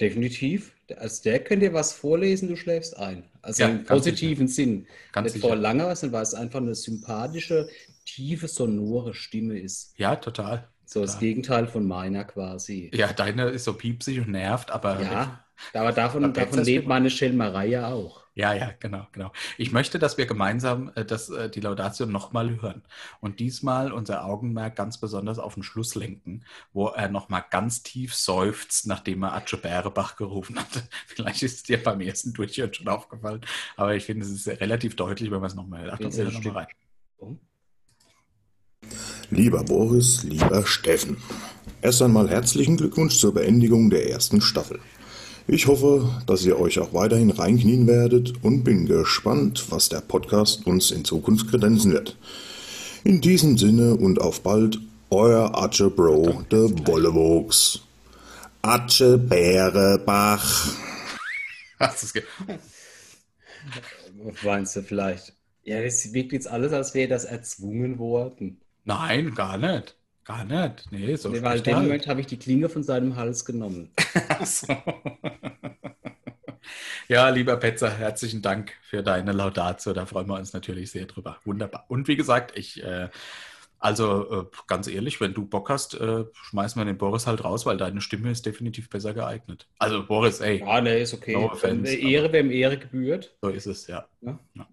Definitiv. Als der könnt ihr was vorlesen, du schläfst ein. Also Ja, im positiven Sinn. Ganz Nicht vor sicher. langer, sondern weil es einfach eine sympathische, tiefe, sonore Stimme ist. Ja, total. So das total. Gegenteil von meiner quasi. Ja, deine ist so piepsig und nervt, aber Ja, aber davon, davon lebt meine Schelmerei ja auch. Ja, ja, genau, genau. Ich möchte, dass wir gemeinsam äh, das, äh, die Laudatio nochmal hören und diesmal unser Augenmerk ganz besonders auf den Schluss lenken, wo er nochmal ganz tief seufzt, nachdem er Atze Bärebach gerufen hat. Vielleicht ist es dir beim ersten Durchhören schon aufgefallen, aber ich finde, es ist relativ deutlich, wenn man es nochmal hört. Ach, wir ist hören es noch mal rein. Lieber Boris, lieber Steffen. Erst einmal herzlichen Glückwunsch zur Beendigung der ersten Staffel. Ich hoffe, dass ihr euch auch weiterhin reinknien werdet und bin gespannt, was der Podcast uns in Zukunft kredenzen wird. In diesem Sinne und auf bald, euer Atche Bro, der Wollewuchs. Atche Bärebach. Hast du's ge- meinst du vielleicht? Ja, das wirkt jetzt alles, als wäre das erzwungen worden. Nein, gar nicht. Gar nicht. Nee, so Nee, weil in dem halt. Moment habe ich die Klinge von seinem Hals genommen. So. Ja, lieber Petzer, herzlichen Dank für deine Laudatio. Da freuen wir uns natürlich sehr drüber. Wunderbar. Und wie gesagt, ich, äh, also äh, ganz ehrlich, wenn du Bock hast, äh, schmeißen wir den Boris halt raus, weil deine Stimme ist definitiv besser geeignet. Also Boris, ey, Ja, nee, ist okay. No offense, Ehre, wem Ehre gebührt. so ist es, ja. Ja. Ja.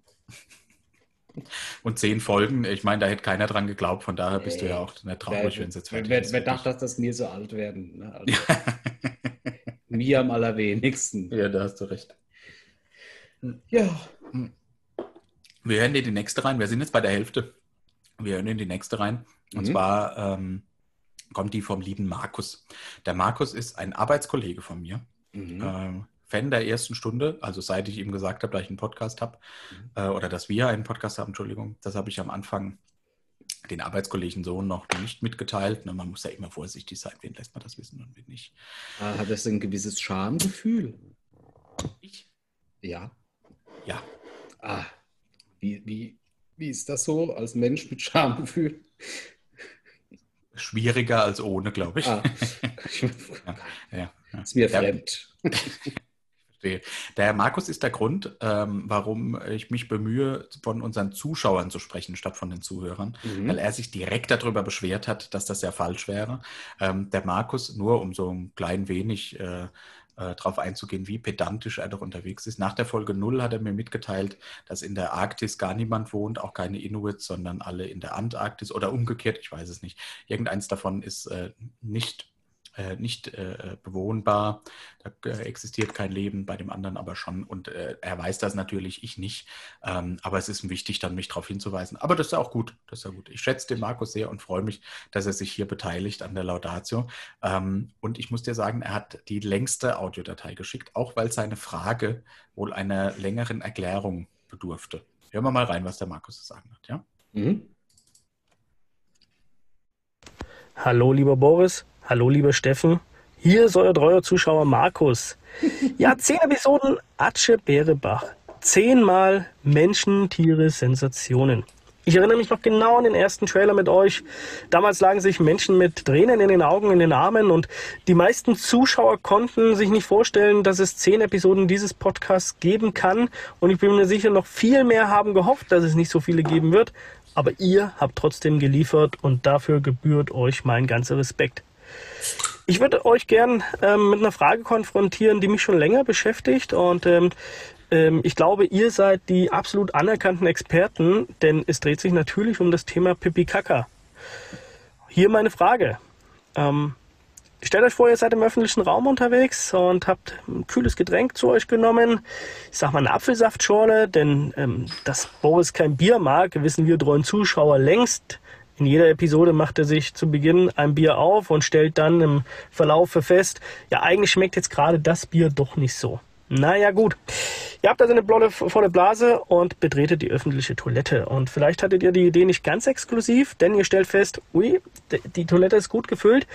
Und zehn Folgen, ich meine, da hätte keiner dran geglaubt, von daher bist du Nee. ja auch nicht traurig, wenn es jetzt fertig wer, ist. wer dachte, dass das nie so alt werden? Ne? Also, mir am allerwenigsten. ja, da hast du recht. Ja, Wir hören in die nächste rein. Wir sind jetzt bei der Hälfte. Wir hören in die nächste rein. Und Mhm. zwar ähm, kommt die vom lieben Markus. Der Markus ist ein Arbeitskollege von mir. Mhm. Ähm, Fan der ersten Stunde, also seit ich ihm gesagt habe, dass ich einen Podcast habe, Mhm. äh, oder dass wir einen Podcast haben, Entschuldigung, das habe ich am Anfang den Arbeitskollegen so noch nicht mitgeteilt. Ne, man muss ja immer vorsichtig sein, wen lässt man das wissen und wen nicht. Ah, Hat das ein gewisses Schamgefühl? Ich? Ja. Ja. Ah, wie, wie, wie ist das so als Mensch mit Schamgefühl? Schwieriger als ohne, glaube ich. Ah, Ja, ja. ist mir Der- fremd. Verstehe. Der Markus ist der Grund, ähm, warum ich mich bemühe, von unseren Zuschauern zu sprechen, statt von den Zuhörern, Mhm. weil er sich direkt darüber beschwert hat, dass das ja falsch wäre. Ähm, der Markus, nur um so ein klein wenig äh, äh, darauf einzugehen, wie pedantisch er doch unterwegs ist. Nach der Folge 0 hat er mir mitgeteilt, dass in der Arktis gar niemand wohnt, auch keine Inuits, sondern alle in der Antarktis oder umgekehrt, ich weiß es nicht. Irgendeins davon ist äh, nicht äh, nicht äh, bewohnbar. Da äh, existiert kein Leben, bei dem anderen aber schon. Und äh, er weiß das natürlich, ich nicht. Ähm, aber es ist wichtig, dann mich darauf hinzuweisen. Aber das ist ja auch gut. Das ist ja gut. Ich schätze den Markus sehr und freue mich, dass er sich hier beteiligt an der Laudatio. Ähm, und ich muss dir sagen, er hat die längste Audiodatei geschickt, auch weil seine Frage wohl einer längeren Erklärung bedurfte. Hören wir mal rein, was der Markus zu sagen hat, ja? Mhm. Hallo, lieber Boris. Hallo, lieber Steffen. Hier ist euer treuer Zuschauer Markus. Ja, zehn Episoden Atsche Bärebach. Zehnmal Menschen, Tiere, Sensationen. Ich erinnere mich noch genau an den ersten Trailer mit euch. Damals lagen sich Menschen mit Tränen in den Augen, in den Armen und die meisten Zuschauer konnten sich nicht vorstellen, dass es zehn Episoden dieses Podcasts geben kann. Und ich bin mir sicher, noch viel mehr haben gehofft, dass es nicht so viele geben wird. Aber ihr habt trotzdem geliefert und dafür gebührt euch mein ganzer Respekt. Ich würde euch gern ähm, mit einer Frage konfrontieren, die mich schon länger beschäftigt und ähm, ähm, ich glaube, ihr seid die absolut anerkannten Experten, denn es dreht sich natürlich um das Thema Pipi Kaka. Hier meine Frage. Ähm, stellt euch vor, ihr seid im öffentlichen Raum unterwegs und habt ein kühles Getränk zu euch genommen. Ich sag mal eine Apfelsaftschorle, denn ähm, dass Boris kein Bier mag, wissen wir treuen Zuschauer längst. In jeder Episode macht er sich zu Beginn ein Bier auf und stellt dann im Verlauf fest, ja eigentlich schmeckt jetzt gerade das Bier doch nicht so. Naja, gut. Ihr habt also eine blolle, volle Blase und betretet die öffentliche Toilette. Und vielleicht hattet ihr die Idee nicht ganz exklusiv, denn ihr stellt fest, ui, die Toilette ist gut gefüllt.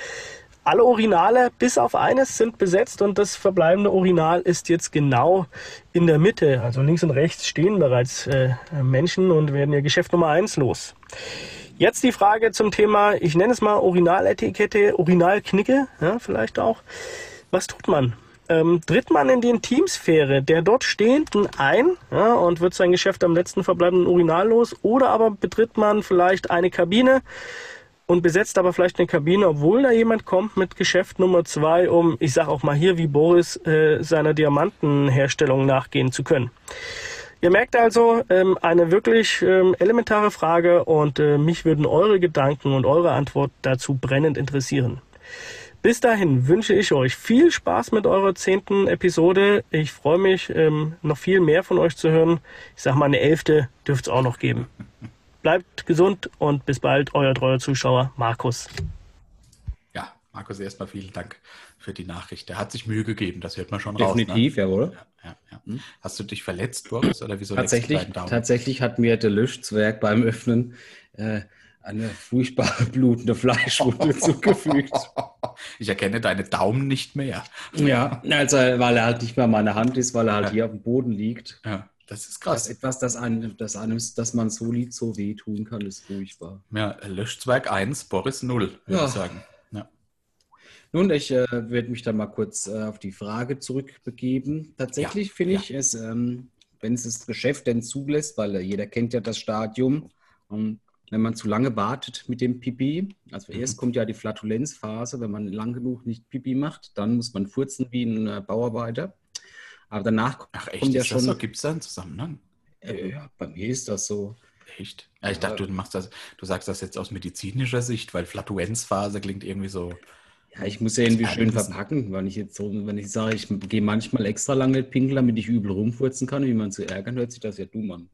Alle Urinale bis auf eines sind besetzt und das verbleibende Urinal ist jetzt genau in der Mitte. Also links und rechts stehen bereits äh, Menschen und werden ihr Geschäft Nummer eins los. Jetzt die Frage zum Thema, ich nenne es mal Urinaletikette, Urinalknicke, ja, vielleicht auch. Was tut man? Ähm, tritt man in die Intimsphäre der dort Stehenden ein ja, und wird sein Geschäft am letzten verbleibenden Urinal los? Oder aber betritt man vielleicht eine Kabine und besetzt aber vielleicht eine Kabine, obwohl da jemand kommt mit Geschäft Nummer zwei, um, ich sag auch mal hier wie Boris, äh, seiner Diamantenherstellung nachgehen zu können? Ihr merkt also ähm, eine wirklich ähm, elementare Frage und äh, mich würden eure Gedanken und eure Antwort dazu brennend interessieren. Bis dahin wünsche ich euch viel Spaß mit eurer zehnten Episode. Ich freue mich, ähm, noch viel mehr von euch zu hören. Ich sag mal, eine elfte dürfte es auch noch geben. Bleibt gesund und bis bald, euer treuer Zuschauer Markus. Markus, erstmal vielen Dank für die Nachricht. Der hat sich Mühe gegeben, das hört man schon Definitiv, raus. Ne? jawohl. Ja, ja, ja. Hast du dich verletzt, Boris, oder wieso Tatsächlich, tatsächlich hat mir der Löschzwerg beim Öffnen äh, eine furchtbare blutende Fleischwunde zugefügt. Ich erkenne deine Daumen nicht mehr. Ja, also weil er halt nicht mehr meine Hand ist, weil er halt Ja. hier auf dem Boden liegt. Ja, das ist Das krass. ist etwas, das einem, das einem, dass man so liegt, so weh tun kann, ist furchtbar. Ja, Löschzwerg 1, Boris 0, würde Ja. ich sagen. Nun, ich äh, werde mich dann mal kurz äh, auf die Frage zurückbegeben. Tatsächlich Ja, finde ja. ich es, ähm, wenn es das Geschäft denn zulässt, weil äh, jeder kennt ja das Stadium, ähm, wenn man zu lange wartet mit dem Pipi, also Mhm. erst kommt ja die Flatulenzphase, wenn man lang genug nicht Pipi macht, dann muss man furzen wie ein äh, Bauarbeiter. Aber danach Ach echt, kommt ja schon. so? Gibt es da einen Zusammenhang? Äh, ja, bei mir ist das so. Echt? Ja, ich dachte, du machst das, du sagst das jetzt aus medizinischer Sicht, weil Flatuenzphase klingt irgendwie so. Ja, ich muss ja irgendwie schön Ereignissen. verpacken, wenn ich jetzt so, wenn ich sage, ich gehe manchmal extra lange pinkeln, damit ich übel rumfurzen kann, wie man zu ärgern, hört sich das ja dumm an.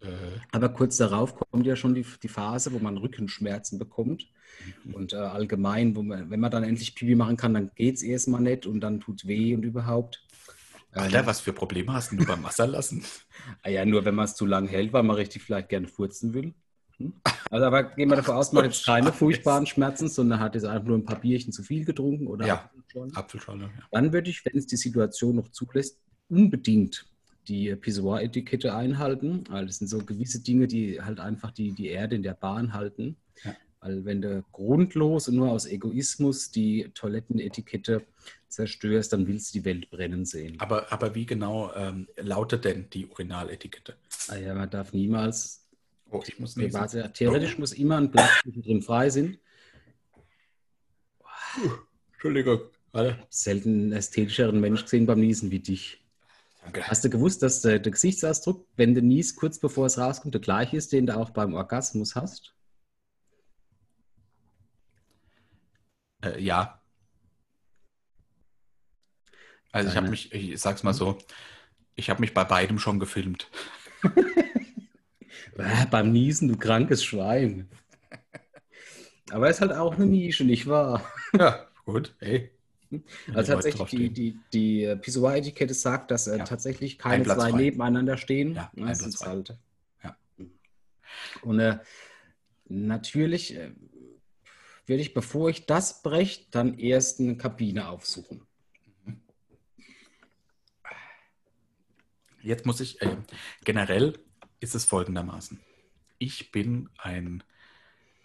Äh, Aber kurz darauf kommt ja schon die, die Phase, wo man Rückenschmerzen bekommt. Mhm. Und äh, allgemein, wo man, wenn man dann endlich Pipi machen kann, dann geht es erstmal nicht und dann tut weh und überhaupt. Alter, was für Probleme hast du beim Wasser lassen? Ah ja, nur wenn man es zu lang hält, weil man richtig vielleicht gerne furzen will. Hm? Also aber gehen wir davon aus, man hat jetzt keine furchtbaren Schmerzen, sondern hat jetzt einfach nur ein paar Bierchen zu viel getrunken oder Ja. Apfelschorle. Ja. Dann würde ich, wenn es die Situation noch zulässt, unbedingt die Pissoir-Etikette einhalten. Weil das sind so gewisse Dinge, die halt einfach die, die Erde in der Bahn halten. Ja. Weil wenn du grundlos und nur aus Egoismus die Toilettenetikette zerstörst, dann willst du die Welt brennen sehen. Aber, aber wie genau ähm, lautet denn die Urinaletikette? Ah ja, man darf niemals, Oh, ich muss niesen. privat, theoretisch muss immer ein Platz drin frei sein. Entschuldigung. Warte. Selten einen ästhetischeren Mensch gesehen beim Niesen wie dich. Danke. Hast du gewusst, dass der, der Gesichtsausdruck, wenn du niest, kurz bevor es rauskommt, der gleiche ist, den du auch beim Orgasmus hast? Äh, ja. Also ich habe Deine- mich, ich sag's mal so, ich habe mich bei beidem schon gefilmt. Äh, beim Niesen, du krankes Schwein. Aber es ist halt auch eine Nische, nicht wahr? Ja, gut. Hey. Also tatsächlich, die, die, die äh, Pissoir-Etikette sagt, dass äh, Ja. tatsächlich Ein keine zwei frei. nebeneinander stehen. Ja, ein das Platz ist frei. halt. Ja. Und äh, natürlich äh, würde ich, bevor ich das breche, dann erst eine Kabine aufsuchen. Jetzt muss ich, äh, generell ist es folgendermaßen. Ich bin ein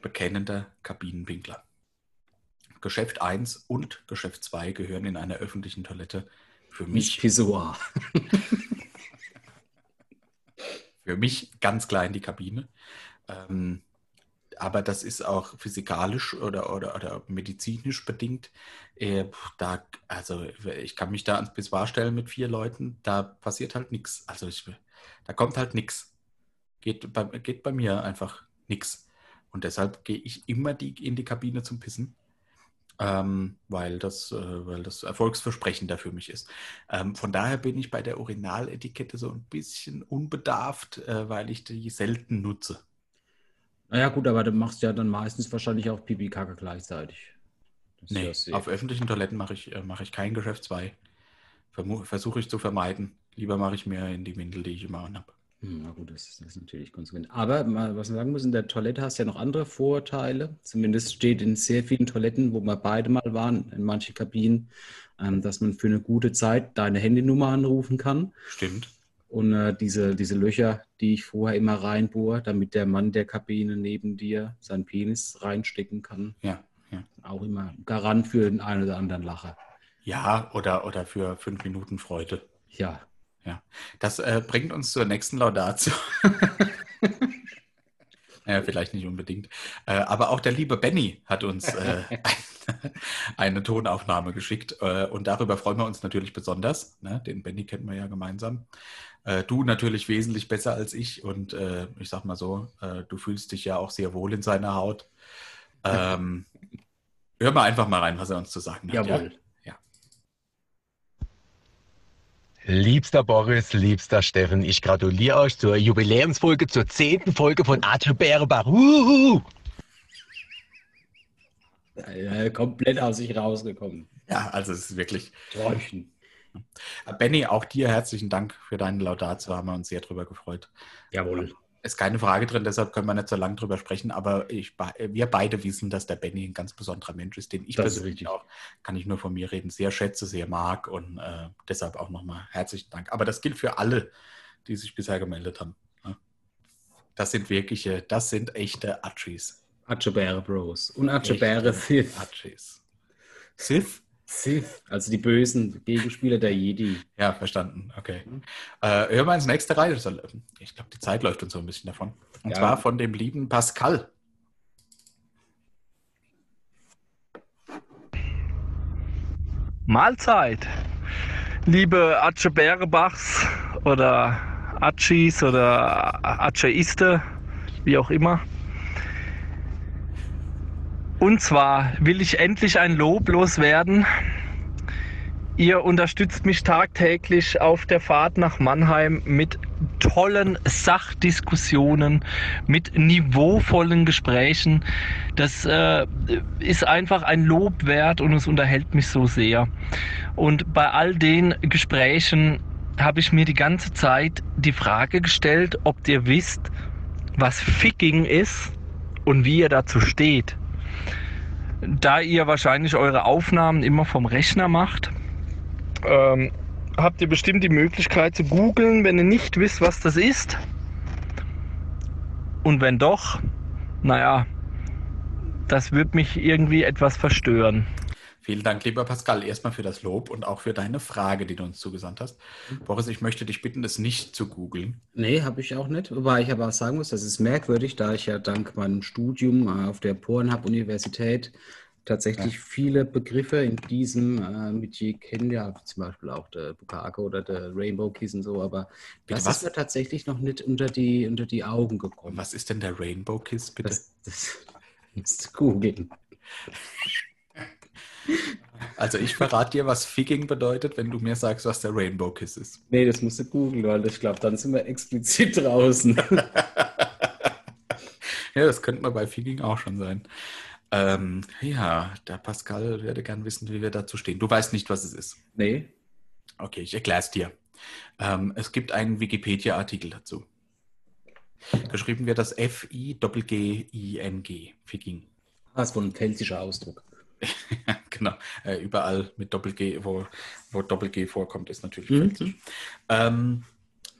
bekennender Kabinenpinkler. Geschäft 1 und Geschäft 2 gehören in einer öffentlichen Toilette für Nicht mich, Pissoir. für mich ganz klar in die Kabine. Ähm, aber das ist auch physikalisch oder, oder, oder medizinisch bedingt. Äh, da, also ich kann mich da ans Pissoir stellen mit vier Leuten, da passiert halt nichts. Also ich, da kommt halt nichts. Geht bei, geht bei mir einfach nichts. Und deshalb gehe ich immer die, in die Kabine zum Pissen, ähm, weil, das, äh, weil das erfolgsversprechender für mich ist. Ähm, von daher bin ich bei der Urinaletikette so ein bisschen unbedarft, äh, weil ich die selten nutze. Naja, gut, aber du machst ja dann meistens wahrscheinlich auch Pipi-Kacke gleichzeitig. Das Nee, ja auf öffentlichen Toiletten mache ich, äh, mache ich kein Geschäft 2. vermu- versuche ich zu vermeiden. Lieber mache ich mir in die Windel, die ich immer anhabe. Hm, Na gut, das ist, das ist natürlich konsequent. Aber mal, was man sagen muss, in der Toilette hast du ja noch andere Vorteile. Zumindest steht in sehr vielen Toiletten, wo wir beide mal waren, in manchen Kabinen, ähm, dass man für eine gute Zeit deine Handynummer anrufen kann. Stimmt. Und äh, diese, diese Löcher, die ich vorher immer reinbohre, damit der Mann der Kabine neben dir seinen Penis reinstecken kann. Ja, ja. Auch immer Garant für den einen oder anderen Lacher. Ja, oder, oder für fünf Minuten Freude. Ja. Ja. Das äh, bringt uns zur nächsten Laudatio. ja, vielleicht nicht unbedingt. Äh, aber auch der liebe Benny hat uns äh, eine, eine Tonaufnahme geschickt. Äh, und darüber freuen wir uns natürlich besonders. Ne? Den Benny kennen wir ja gemeinsam. Du natürlich wesentlich besser als ich. Und ich sag mal so, du fühlst dich ja auch sehr wohl in seiner Haut. Ähm, hör mal einfach mal rein, was er uns zu sagen hat. Jawohl. Ja? Liebster Boris, liebster Steffen, ich gratuliere euch zur Jubiläumsfolge, zur zehnten Folge von Arthur Bärebach. Uhu! Komplett aus sich rausgekommen. Ja, also es ist wirklich. Träumchen. Benny, auch dir herzlichen Dank für deine Laudatio, haben wir uns sehr drüber gefreut. Jawohl. Ist keine Frage drin, deshalb können wir nicht so lange drüber sprechen, aber ich, wir beide wissen, dass der Benny ein ganz besonderer Mensch ist, den ich Das persönlich auch, kann ich nur von mir reden, sehr schätze, sehr mag und äh, deshalb auch nochmal herzlichen Dank. Aber das gilt für alle, die sich bisher gemeldet haben. ne? Das sind wirkliche, das sind echte Achis. Acebäre Bros. Und Echte Acebäre Sith. Achis. Sith? Sith. Also die bösen Gegenspieler der Jedi. Ja, verstanden. Okay. Äh, hören wir ins nächste soll- Ich glaube, die Zeit läuft uns so ein bisschen davon. Und Ja. zwar von dem lieben Pascal. Mahlzeit, liebe Atsche Bärebachs oder Atschis oder Atscheiste, wie auch immer. Und zwar will ich endlich ein Lob loswerden. Ihr unterstützt mich tagtäglich auf der Fahrt nach Mannheim mit tollen Sachdiskussionen, mit niveauvollen Gesprächen. Das äh, ist einfach ein Lob wert und es unterhält mich so sehr. Und bei all den Gesprächen habe ich mir die ganze Zeit die Frage gestellt, ob ihr wisst, was Ficking ist und wie ihr dazu steht. Da ihr wahrscheinlich eure Aufnahmen immer vom Rechner macht, ähm, habt ihr bestimmt die Möglichkeit zu googeln, wenn ihr nicht wisst, was das ist. Und wenn doch, naja, das wird mich irgendwie etwas verstören. Vielen Dank, lieber Pascal, erstmal für das Lob und auch für deine Frage, die du uns zugesandt hast. Boris, ich möchte dich bitten, das nicht zu googeln. Nee, habe ich auch nicht. Wobei ich aber auch sagen muss, das ist merkwürdig, da ich ja dank meinem Studium äh, auf der Pornhub-Universität tatsächlich viele Begriffe in diesem äh, Metier kenne, ja, zum Beispiel auch der Bukake oder der Rainbow Kiss und so, aber Bitte das was? ist mir tatsächlich noch nicht unter die, unter die Augen gekommen. Was ist denn der Rainbow Kiss, bitte? Das, das du googeln. Also ich verrate dir, was Figging bedeutet, wenn du mir sagst, was der Rainbow Kiss ist. Nee, das musst du googeln, weil ich glaube, dann sind wir explizit draußen. Ja, das könnte man bei Figging auch schon sein. Ähm, ja, der Pascal würde gern wissen, wie wir dazu stehen. Du weißt nicht, was es ist. Nee. Okay, ich erkläre es dir. Ähm, es gibt einen Wikipedia-Artikel dazu. Geschrieben wird das F-I-G-G-I-N-G. Figging. Das ist wohl ein keltischer Ausdruck. genau. Äh, überall mit Doppel-G, wo, wo Doppel-G vorkommt, ist natürlich Mhm. Ähm,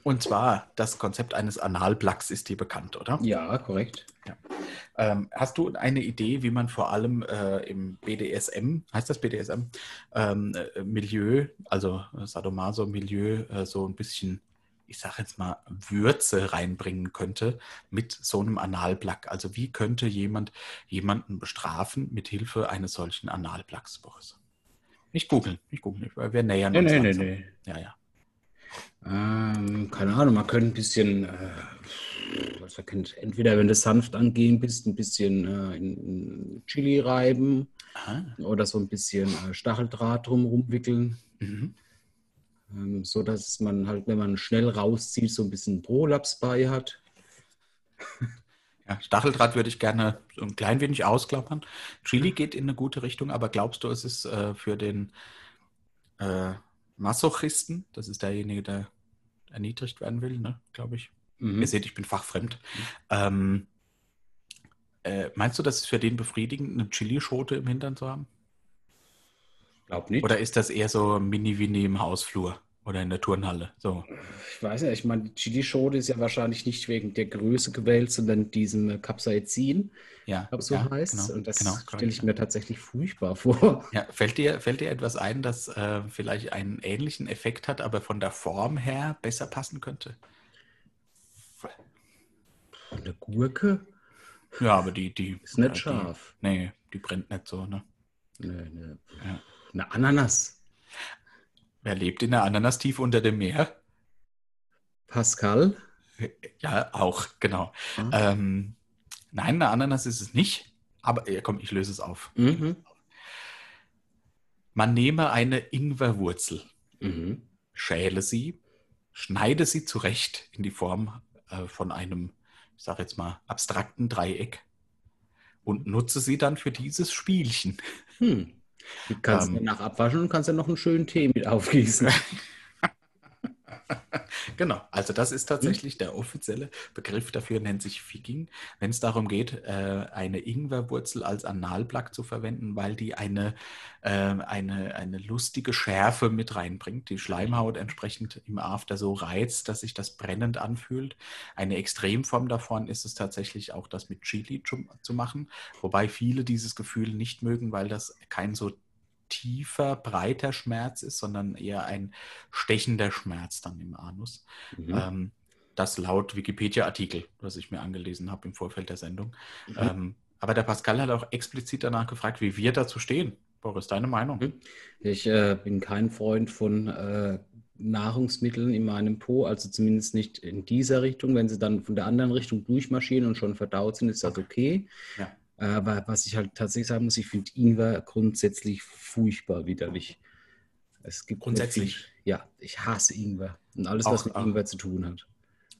und zwar, das Konzept eines Analplugs ist dir bekannt, oder? Ja, korrekt. Ja. Ähm, hast du eine Idee, wie man vor allem äh, im BDSM, heißt das BDSM, ähm, äh, Milieu, also Sadomaso-Milieu, äh, so ein bisschen, ich sage jetzt mal, Würze reinbringen könnte mit so einem Analplug? Also wie könnte jemand jemanden bestrafen mit Hilfe eines solchen Analplugs, Boris? Nicht googeln, nicht googeln, weil wir nähern Nee, uns. nee, nee, nee. Ja, ja. Ähm, keine Ahnung, man könnte ein bisschen, äh, was man kennt, entweder wenn du sanft angehen bist, ein bisschen äh, in, in Chili reiben oder so ein bisschen äh, Stacheldraht drumherum wickeln. Mhm. Ähm, so dass man halt, wenn man schnell rauszieht, so ein bisschen Prolaps bei hat. Ja, Stacheldraht würde ich gerne so ein klein wenig ausklappern. Chili geht in eine gute Richtung, aber glaubst du, es ist äh, für den, äh, Masochisten, das ist derjenige, der erniedrigt werden will, ne, glaube ich. Mhm. Ihr seht, ich bin fachfremd. Ähm, äh, meinst du, das ist für den befriedigend, eine Chilischote im Hintern zu haben? Glaub nicht. Oder ist das eher so Mini-Winnie im Hausflur oder in der Turnhalle? So. Ich weiß nicht, ich meine, die Chili-Schote ist ja wahrscheinlich nicht wegen der Größe gewählt, sondern diesem Capsaicin, Ja, glaube so ja, heißt. genau, Und das genau, stelle ich mir tatsächlich furchtbar vor. Ja, fällt dir, fällt dir etwas ein, das äh, vielleicht einen ähnlichen Effekt hat, aber von der Form her besser passen könnte? Eine Gurke? Ja, aber die, die Ist nicht äh, scharf. Die, nee, die brennt nicht so, ne? Nee, nee. Ja. Eine Ananas. Wer lebt in der Ananas tief unter dem Meer? Pascal? Ja, auch, genau. Ah. Ähm, nein, eine Ananas ist es nicht. Aber ja, komm, ich löse es auf. Mhm. Man nehme eine Ingwerwurzel, Mhm. schäle sie, schneide sie zurecht in die Form äh, von einem, ich sage jetzt mal, abstrakten Dreieck und nutze sie dann für dieses Spielchen. Hm. Kannst du Ähm. danach abwaschen und kannst dann noch einen schönen Tee mit aufgießen. Genau, also das ist tatsächlich der offizielle Begriff dafür, nennt sich Figging, wenn es darum geht, äh, eine Ingwerwurzel als Analplug zu verwenden, weil die eine, äh, eine, eine lustige Schärfe mit reinbringt, die Schleimhaut entsprechend im After so reizt, dass sich das brennend anfühlt. Eine Extremform davon ist es tatsächlich auch, das mit Chili zu machen, wobei viele dieses Gefühl nicht mögen, weil das kein so tiefer, breiter Schmerz ist, sondern eher ein stechender Schmerz dann im Anus. Mhm. Ähm, das laut Wikipedia-Artikel, was ich mir angelesen habe im Vorfeld der Sendung. Mhm. Ähm, aber der Pascal hat auch explizit danach gefragt, wie wir dazu stehen. Boris, deine Meinung? Mhm. Ich äh, bin kein Freund von äh, Nahrungsmitteln in meinem Po, also zumindest nicht in dieser Richtung. Wenn sie dann von der anderen Richtung durchmarschieren und schon verdaut sind, ist das okay. Ja. Aber was ich halt tatsächlich sagen muss, ich finde Ingwer grundsätzlich furchtbar widerlich. Es gibt Grundsätzlich? Viel, ja, ich hasse Ingwer und alles, Auch- was mit auch- Ingwer zu tun hat.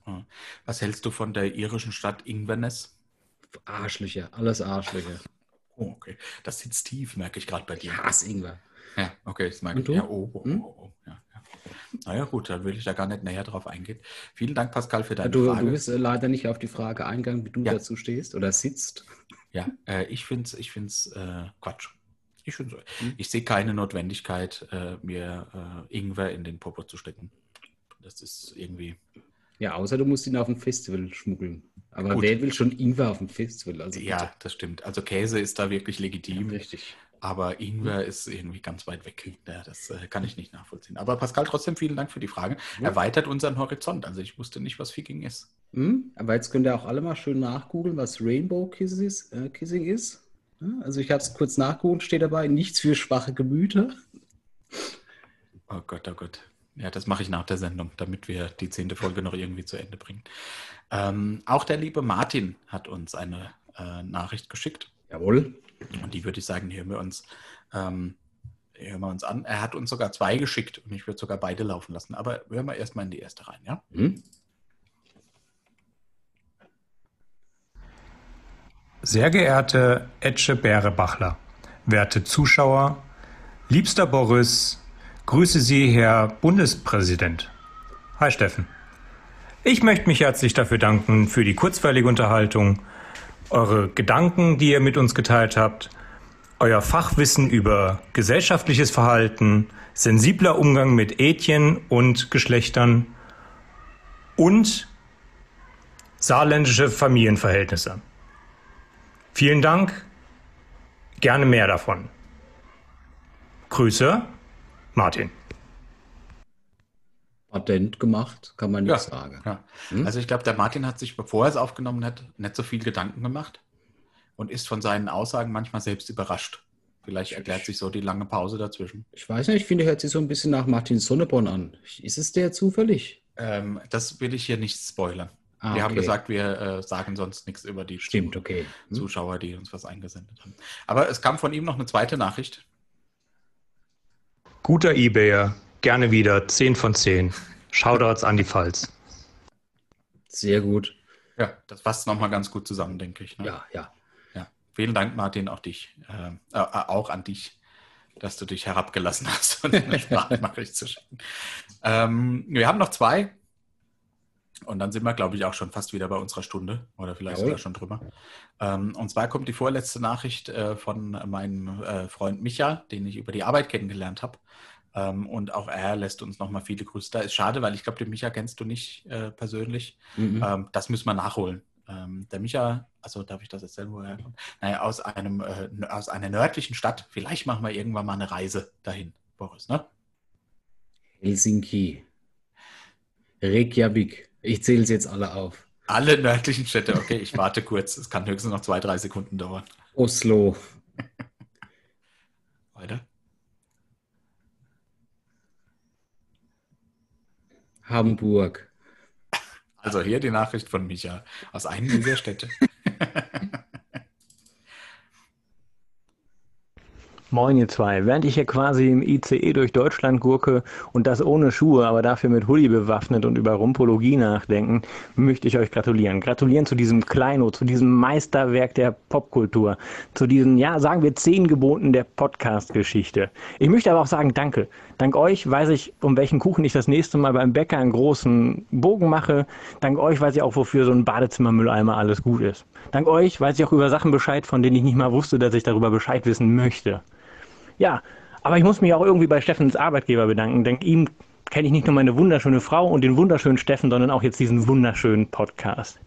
Ja. Was hältst du von der irischen Stadt Inverness? Arschlöcher, alles Arschlöcher. Oh, okay. Das sitzt tief, merke ich gerade bei dir. Ich hasse Ingwer. Ja, okay, das merke ich. Ja, oh, oh, Hm? oh, oh, ja. Naja, gut, dann will ich da gar nicht näher drauf eingehen. Vielen Dank, Pascal, für deine Du, Frage. du bist äh, leider nicht auf die Frage eingegangen, wie du Ja. dazu stehst oder sitzt. Ja, äh, ich finde es ich find's, äh, Quatsch. Ich, find's, Hm. ich sehe keine Notwendigkeit, äh, mir äh, Ingwer in den Popo zu stecken. Das ist irgendwie. Ja, außer du musst ihn auf dem Festival schmuggeln. Aber Gut. wer will schon Ingwer auf dem Festival? Also Ja, das stimmt. Also Käse ist da wirklich legitim. bitte. richtig. Aber Ingwer ist irgendwie ganz weit weg. Ja, das äh, kann ich nicht nachvollziehen. Aber Pascal, trotzdem vielen Dank für die Frage. Ja. Erweitert unseren Horizont. Also ich wusste nicht, was Ficking ist. Hm? Aber jetzt könnt ihr auch alle mal schön nachgoogeln, was Rainbow Kissing ist. Äh, Kissing ist. Ja, also ich habe es kurz nachgeholt, steht dabei, nichts für schwache Gemüter. Oh Gott, oh Gott. Ja, das mache ich nach der Sendung, damit wir die zehnte Folge noch irgendwie zu Ende bringen. Ähm, auch der liebe Martin hat uns eine äh, Nachricht geschickt. Jawohl. Und die würde ich sagen, die hören wir uns, ähm, hören wir uns an. Er hat uns sogar zwei geschickt und ich würde sogar beide laufen lassen. Aber hören wir erstmal in die erste rein, ja? Hm? Sehr geehrte Etche Bärebachler, werte Zuschauer, liebster Boris, grüße Sie, Herr Bundespräsident. Hi Steffen. Ich möchte mich herzlich dafür danken für die kurzweilige Unterhaltung, eure Gedanken, die ihr mit uns geteilt habt, euer Fachwissen über gesellschaftliches Verhalten, sensibler Umgang mit Ethien und Geschlechtern und saarländische Familienverhältnisse. Vielen Dank. Gerne mehr davon. Grüße, Martin. Patent gemacht, kann man nicht sagen. Ja. Hm? Also ich glaube, der Martin hat sich, bevor er es aufgenommen hat, nicht so viel Gedanken gemacht und ist von seinen Aussagen manchmal selbst überrascht. Vielleicht erklärt sich so die lange Pause dazwischen. Ich weiß nicht, ich finde, hört sich so ein bisschen nach Martin Sonneborn an. Ist es der zufällig? Ähm, das will ich hier nicht spoilern. Ah, wir haben okay. gesagt, wir äh, sagen sonst nichts über die Stimmt, okay. Hm? Zuschauer, die uns was eingesendet haben. Aber es kam von ihm noch eine zweite Nachricht. Guter Ebayer, gerne wieder 10 von 10. Shoutouts an die Pfalz. Sehr gut. Ja, das fasst nochmal ganz gut zusammen, denke ich. Ne? Ja, ja. ja. Vielen Dank, Martin, auch dich. Äh, äh, auch an dich. dass du dich herabgelassen hast, uns eine Sprachnachricht zu schicken. Ähm, wir haben noch zwei. Und dann sind wir, glaube ich, auch schon fast wieder bei unserer Stunde oder vielleicht Jawohl. sogar schon drüber. Ähm, und zwar kommt die vorletzte Nachricht äh, von meinem äh, Freund Micha, den ich über die Arbeit kennengelernt habe. Ähm, und auch er lässt uns nochmal viele Grüße da. Ist schade, weil ich glaube, den Micha kennst du nicht äh, persönlich. Mhm. Ähm, das müssen wir nachholen. Ähm, der Micha, also darf ich das erzählen, wo er herkommt? Naja, aus, einem, äh, aus einer nördlichen Stadt. Vielleicht machen wir irgendwann mal eine Reise dahin, Boris, ne? Helsinki. Reykjavik. Ich zähle es jetzt alle auf. Alle nördlichen Städte, okay, ich warte kurz. Es kann höchstens noch zwei, drei Sekunden dauern. Oslo. Weiter. Hamburg. Also hier die Nachricht von Micha aus einem dieser Städte. Moin ihr zwei. Während ich hier quasi im ICE durch Deutschland gurke und das ohne Schuhe, aber dafür mit Hulli bewaffnet und über Rumpologie nachdenken, möchte ich euch gratulieren. Gratulieren zu diesem Kleino, zu diesem Meisterwerk der Popkultur, zu diesen, ja, sagen wir zehn Geboten der Podcast-Geschichte. Ich möchte aber auch sagen, danke. Dank euch weiß ich, um welchen Kuchen ich das nächste Mal beim Bäcker einen großen Bogen mache. Dank euch weiß ich auch, wofür so ein Badezimmermülleimer alles gut ist. Dank euch weiß ich auch über Sachen Bescheid, von denen ich nicht mal wusste, dass ich darüber Bescheid wissen möchte. Ja, aber ich muss mich auch irgendwie bei Steffens Arbeitgeber bedanken. Dank ihm kenne ich nicht nur meine wunderschöne Frau und den wunderschönen Steffen, sondern auch jetzt diesen wunderschönen Podcast.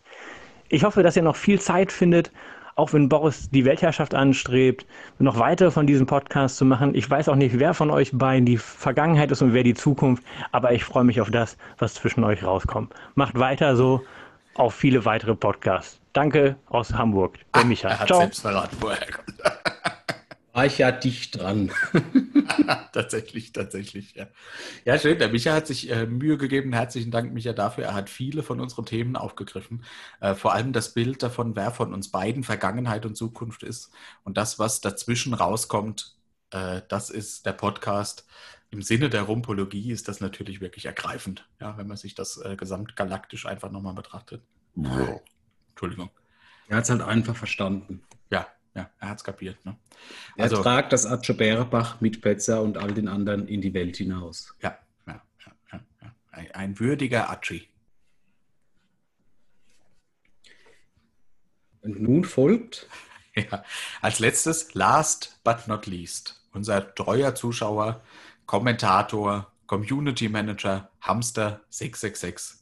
Ich hoffe, dass ihr noch viel Zeit findet, auch wenn Boris die Weltherrschaft anstrebt, noch weiter von diesem Podcast zu machen. Ich weiß auch nicht, wer von euch beiden die Vergangenheit ist und wer die Zukunft, aber ich freue mich auf das, was zwischen euch rauskommt. Macht weiter so auf viele weitere Podcasts. Danke aus Hamburg, der Micha. Er hat Ciao. selbst verraten, wo er herkommt. War ich ja dicht dran. tatsächlich, tatsächlich, ja. Ja, schön. Der Micha hat sich äh, Mühe gegeben. Herzlichen Dank, Micha, dafür. Er hat viele von unseren Themen aufgegriffen. Äh, vor allem das Bild davon, wer von uns beiden Vergangenheit und Zukunft ist. Und das, was dazwischen rauskommt, äh, das ist der Podcast. Im Sinne der Rumpologie ist das natürlich wirklich ergreifend, ja, wenn man sich das äh, gesamtgalaktisch einfach nochmal betrachtet. Entschuldigung. Er hat es halt einfach verstanden. Ja, er hat es kapiert. Ne? Er Also- tragt das Atsche Bärebach mit Petzer und all den anderen in die Welt hinaus. Ja, ja, ja, ja, ja. Ein, ein würdiger Atschi. Und nun folgt Ja. Als letztes, last but not least, unser treuer Zuschauer, Kommentator, Community Manager, Hamster 666,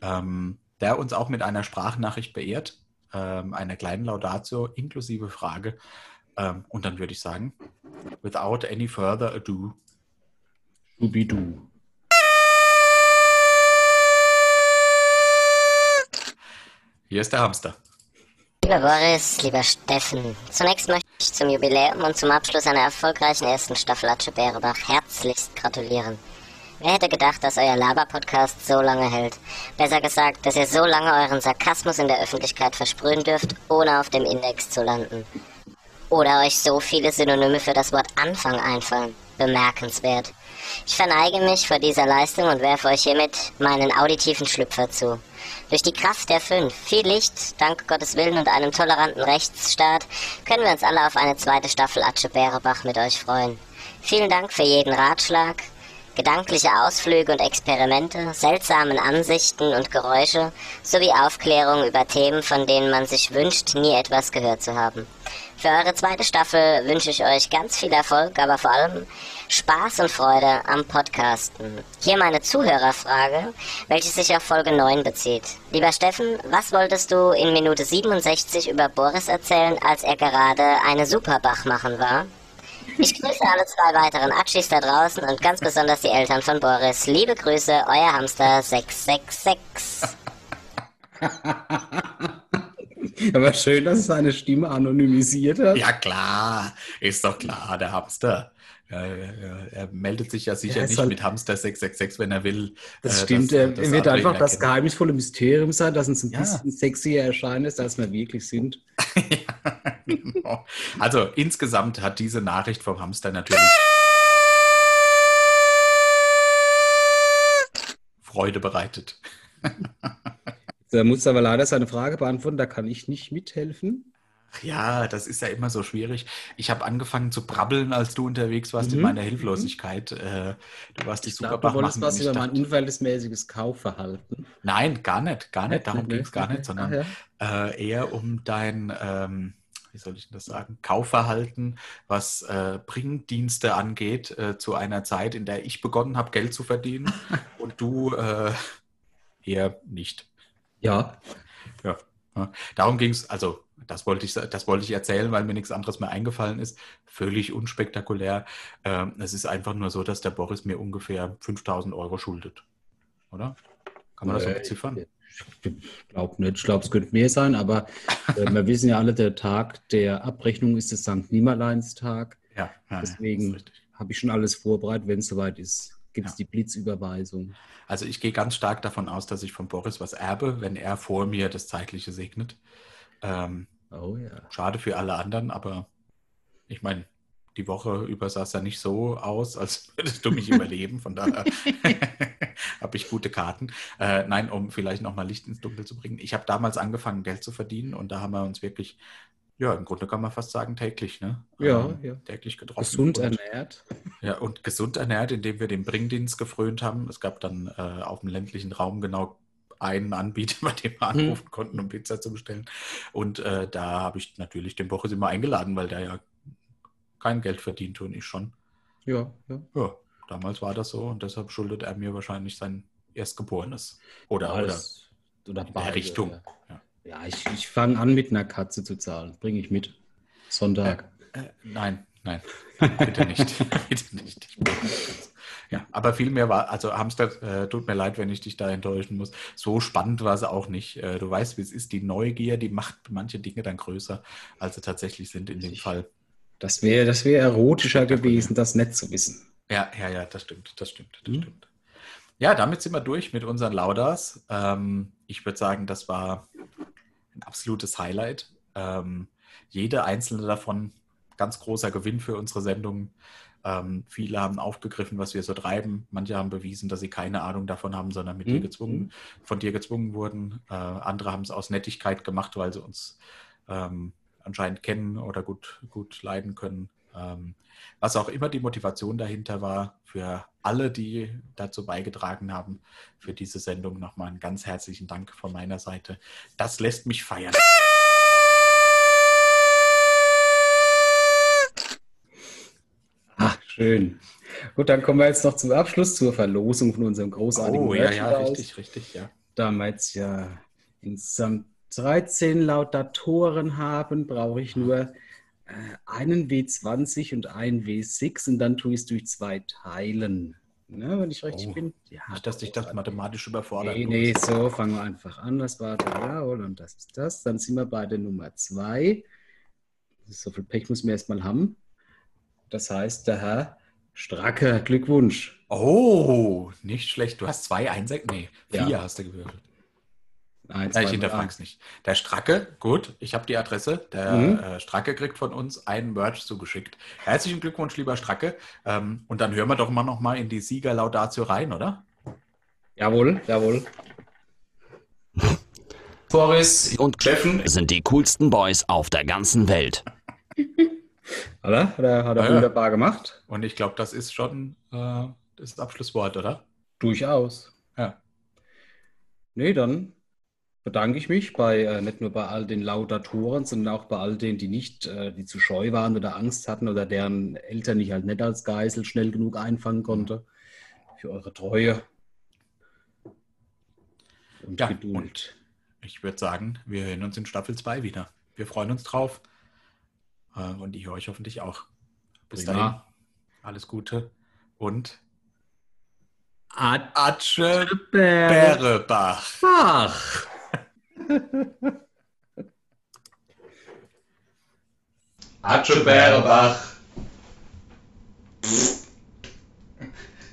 ähm, der uns auch mit einer Sprachnachricht beehrt, ähm, einer kleinen Laudatio inklusive Frage. Ähm, und dann würde ich sagen, without any further ado, Schubidu. hier ist der Hamster. Lieber Boris, lieber Steffen, zunächst möchte ich zum Jubiläum und zum Abschluss einer erfolgreichen ersten Staffel Atsche Bärebach herzlichst gratulieren. Wer hätte gedacht, dass euer Laber-Podcast so lange hält? Besser gesagt, dass ihr so lange euren Sarkasmus in der Öffentlichkeit versprühen dürft, ohne auf dem Index zu landen. Oder euch so viele Synonyme für das Wort Anfang einfallen. Bemerkenswert. Ich verneige mich vor dieser Leistung und werfe euch hiermit meinen auditiven Schlüpfer zu. Durch die Kraft der Fünf, viel Licht, dank Gottes Willen und einem toleranten Rechtsstaat, können wir uns alle auf eine zweite Staffel Atsche Bärebach mit euch freuen. Vielen Dank für jeden Ratschlag, gedankliche Ausflüge und Experimente, seltsamen Ansichten und Geräusche sowie Aufklärung über Themen, von denen man sich wünscht, nie etwas gehört zu haben. Für eure zweite Staffel wünsche ich euch ganz viel Erfolg, aber vor allem Spaß und Freude am Podcasten. Hier meine Zuhörerfrage, welche sich auf Folge 9 bezieht. Lieber Steffen, was wolltest du in Minute 67 über Boris erzählen, als er gerade eine Superbach machen war? Ich grüße alle zwei weiteren Atschis da draußen und ganz besonders die Eltern von Boris. Liebe Grüße, euer Hamster 666. Aber schön, dass seine Stimme anonymisiert hat. Ja, klar, ist doch klar, der Hamster. Ja, ja, ja, er meldet sich ja sicher Ja, nicht halt- mit Hamster 666, wenn er will. Das äh, stimmt, dass- er dass wird einfach ihn das geheimnisvolle Mysterium sein, dass uns ein Ja. bisschen sexier erscheinen ist, als wir wirklich sind. Genau. Also insgesamt hat diese Nachricht vom Hamster natürlich Freude bereitet. Da muss aber leider seine Frage beantworten, da kann ich nicht mithelfen. Ach Ja, das ist ja immer so schwierig. Ich habe angefangen zu brabbeln, als du unterwegs warst in Mhm, meiner Hilflosigkeit. Äh, Du warst Ich super du wolltest was über mein unverhältnismäßiges Kaufverhalten. Nein, gar nicht, gar nicht. Darum ging es gar nicht, sondern äh, eher um dein, ähm, wie soll ich denn das sagen, Kaufverhalten, was äh, Bringdienste angeht, äh, zu einer Zeit, in der ich begonnen habe, Geld zu verdienen und du äh, eher nicht. Ja. Ja. ja. Darum ging es, also das wollte ich, das wollte ich erzählen, weil mir nichts anderes mehr eingefallen ist. Völlig unspektakulär. Ähm, es ist einfach nur so, dass der Boris mir ungefähr 5000 Euro schuldet. Oder? Kann man das so Äh, beziffern? Ich glaube nicht. Ich glaube, es könnte mehr sein, aber äh, wir wissen ja alle, der Tag der Abrechnung ist der St. Nimmerleinstag. Ja, ja, Deswegen habe ich schon alles vorbereitet. Wenn es soweit ist, gibt es die Blitzüberweisung. Also ich gehe ganz stark davon aus, dass ich von Boris was erbe, wenn er vor mir das Zeitliche segnet. Ähm, oh ja. Schade für alle anderen, aber ich meine, die Woche über sah es ja nicht so aus, als würdest du mich überleben. Von daher habe ich gute Karten. Äh, nein, um vielleicht nochmal Licht ins Dunkel zu bringen. Ich habe damals angefangen, Geld zu verdienen und da haben wir uns wirklich, ja, im Grunde kann man fast sagen, täglich, ne? Ja, Ähm, ja. Täglich getroffen. Gesund und, ernährt. Ja, und gesund ernährt, indem wir den Bringdienst gefrönt haben. Es gab dann äh, auf dem ländlichen Raum genau einen Anbieter, bei dem wir Mhm. anrufen konnten, um Pizza zu bestellen. Und äh, da habe ich natürlich den Boris immer eingeladen, weil der ja kein Geld verdient und ich schon. Ja, ja. Ja, damals war das so und deshalb schuldet er mir wahrscheinlich sein Erstgeborenes. Oder, Ja, oder das- oder in beide, der Richtung. ja. Ja, ich, ich fange an, mit einer Katze zu zahlen. Bringe ich mit. Sonntag. Äh, nein, nein, bitte nicht. bitte nicht. Ich Ja, aber viel mehr war, also Hamster, äh, tut mir leid, wenn ich dich da enttäuschen muss. So spannend war es auch nicht. Äh, du weißt, wie es ist. Die Neugier, die macht manche Dinge dann größer, als sie tatsächlich sind in dem Fall. Das wäre das wär erotischer gewesen, das nicht zu wissen. Ja, ja, ja, das stimmt, das stimmt, das stimmt. Ja, damit sind wir durch mit unseren Laudas. Ähm, ich würde sagen, das war ein absolutes Highlight. Ähm, jede einzelne davon ganz großer Gewinn für unsere Sendung. Ähm, viele haben aufgegriffen, was wir so treiben. Manche haben bewiesen, dass sie keine Ahnung davon haben, sondern mit dir Mhm. gezwungen, von dir gezwungen wurden. Äh, andere haben es aus Nettigkeit gemacht, weil sie uns ähm, anscheinend kennen oder gut, gut leiden können. Ähm, was auch immer die Motivation dahinter war, für alle, die dazu beigetragen haben, für diese Sendung nochmal einen ganz herzlichen Dank von meiner Seite. Das lässt mich feiern. Schön. Gut, dann kommen wir jetzt noch zum Abschluss zur Verlosung von unserem großartigen Oh, ja, ja, richtig, richtig, ja. Da wir jetzt ja insgesamt 13 Lautatoren haben, brauche ich nur äh, einen W20 und einen W6 und dann tue ich es durch zwei teilen. Ne, wenn ich richtig Oh, bin. Ja, Nicht, dass dich das mathematisch überfordert. Nee, nee, so, fangen wir einfach an. Das war der Jawohl und das ist das. Dann sind wir bei der Nummer zwei. So viel Pech muss man erstmal haben. Das heißt, der Herr Stracke, Glückwunsch. Oh, nicht schlecht. Du hast zwei Einsätze. Nee, vier Ja. hast du gewürfelt. Eins, Ja, ich hinterfrage es nicht. Der Stracke, gut, ich habe die Adresse. Der Mhm. äh, Stracke kriegt von uns einen Merch zugeschickt. Herzlichen Glückwunsch, lieber Stracke. Ähm, und dann hören wir doch mal noch mal in die Siegerlaudatio rein, oder? Jawohl, jawohl. Boris und Steffen sind die coolsten Boys auf der ganzen Welt. Oder? Hat er, hat er Ja, ja. wunderbar gemacht. Und ich glaube, das ist schon äh, das Abschlusswort, oder? Durchaus. Ja. Nee, dann bedanke ich mich bei äh, nicht nur bei all den Laudatoren, sondern auch bei all denen, die nicht, äh, die zu scheu waren oder Angst hatten oder deren Eltern ich halt nicht als Geisel schnell genug einfangen konnte. Für eure Treue. Und Ja, Geduld. und ich würde sagen, wir hören uns in Staffel 2 wieder. Wir freuen uns drauf. Äh, und ihr euch hoffentlich auch. Bis Prima. dahin. Alles Gute und Atsche Bärebach. Bach. Atsche Berebach.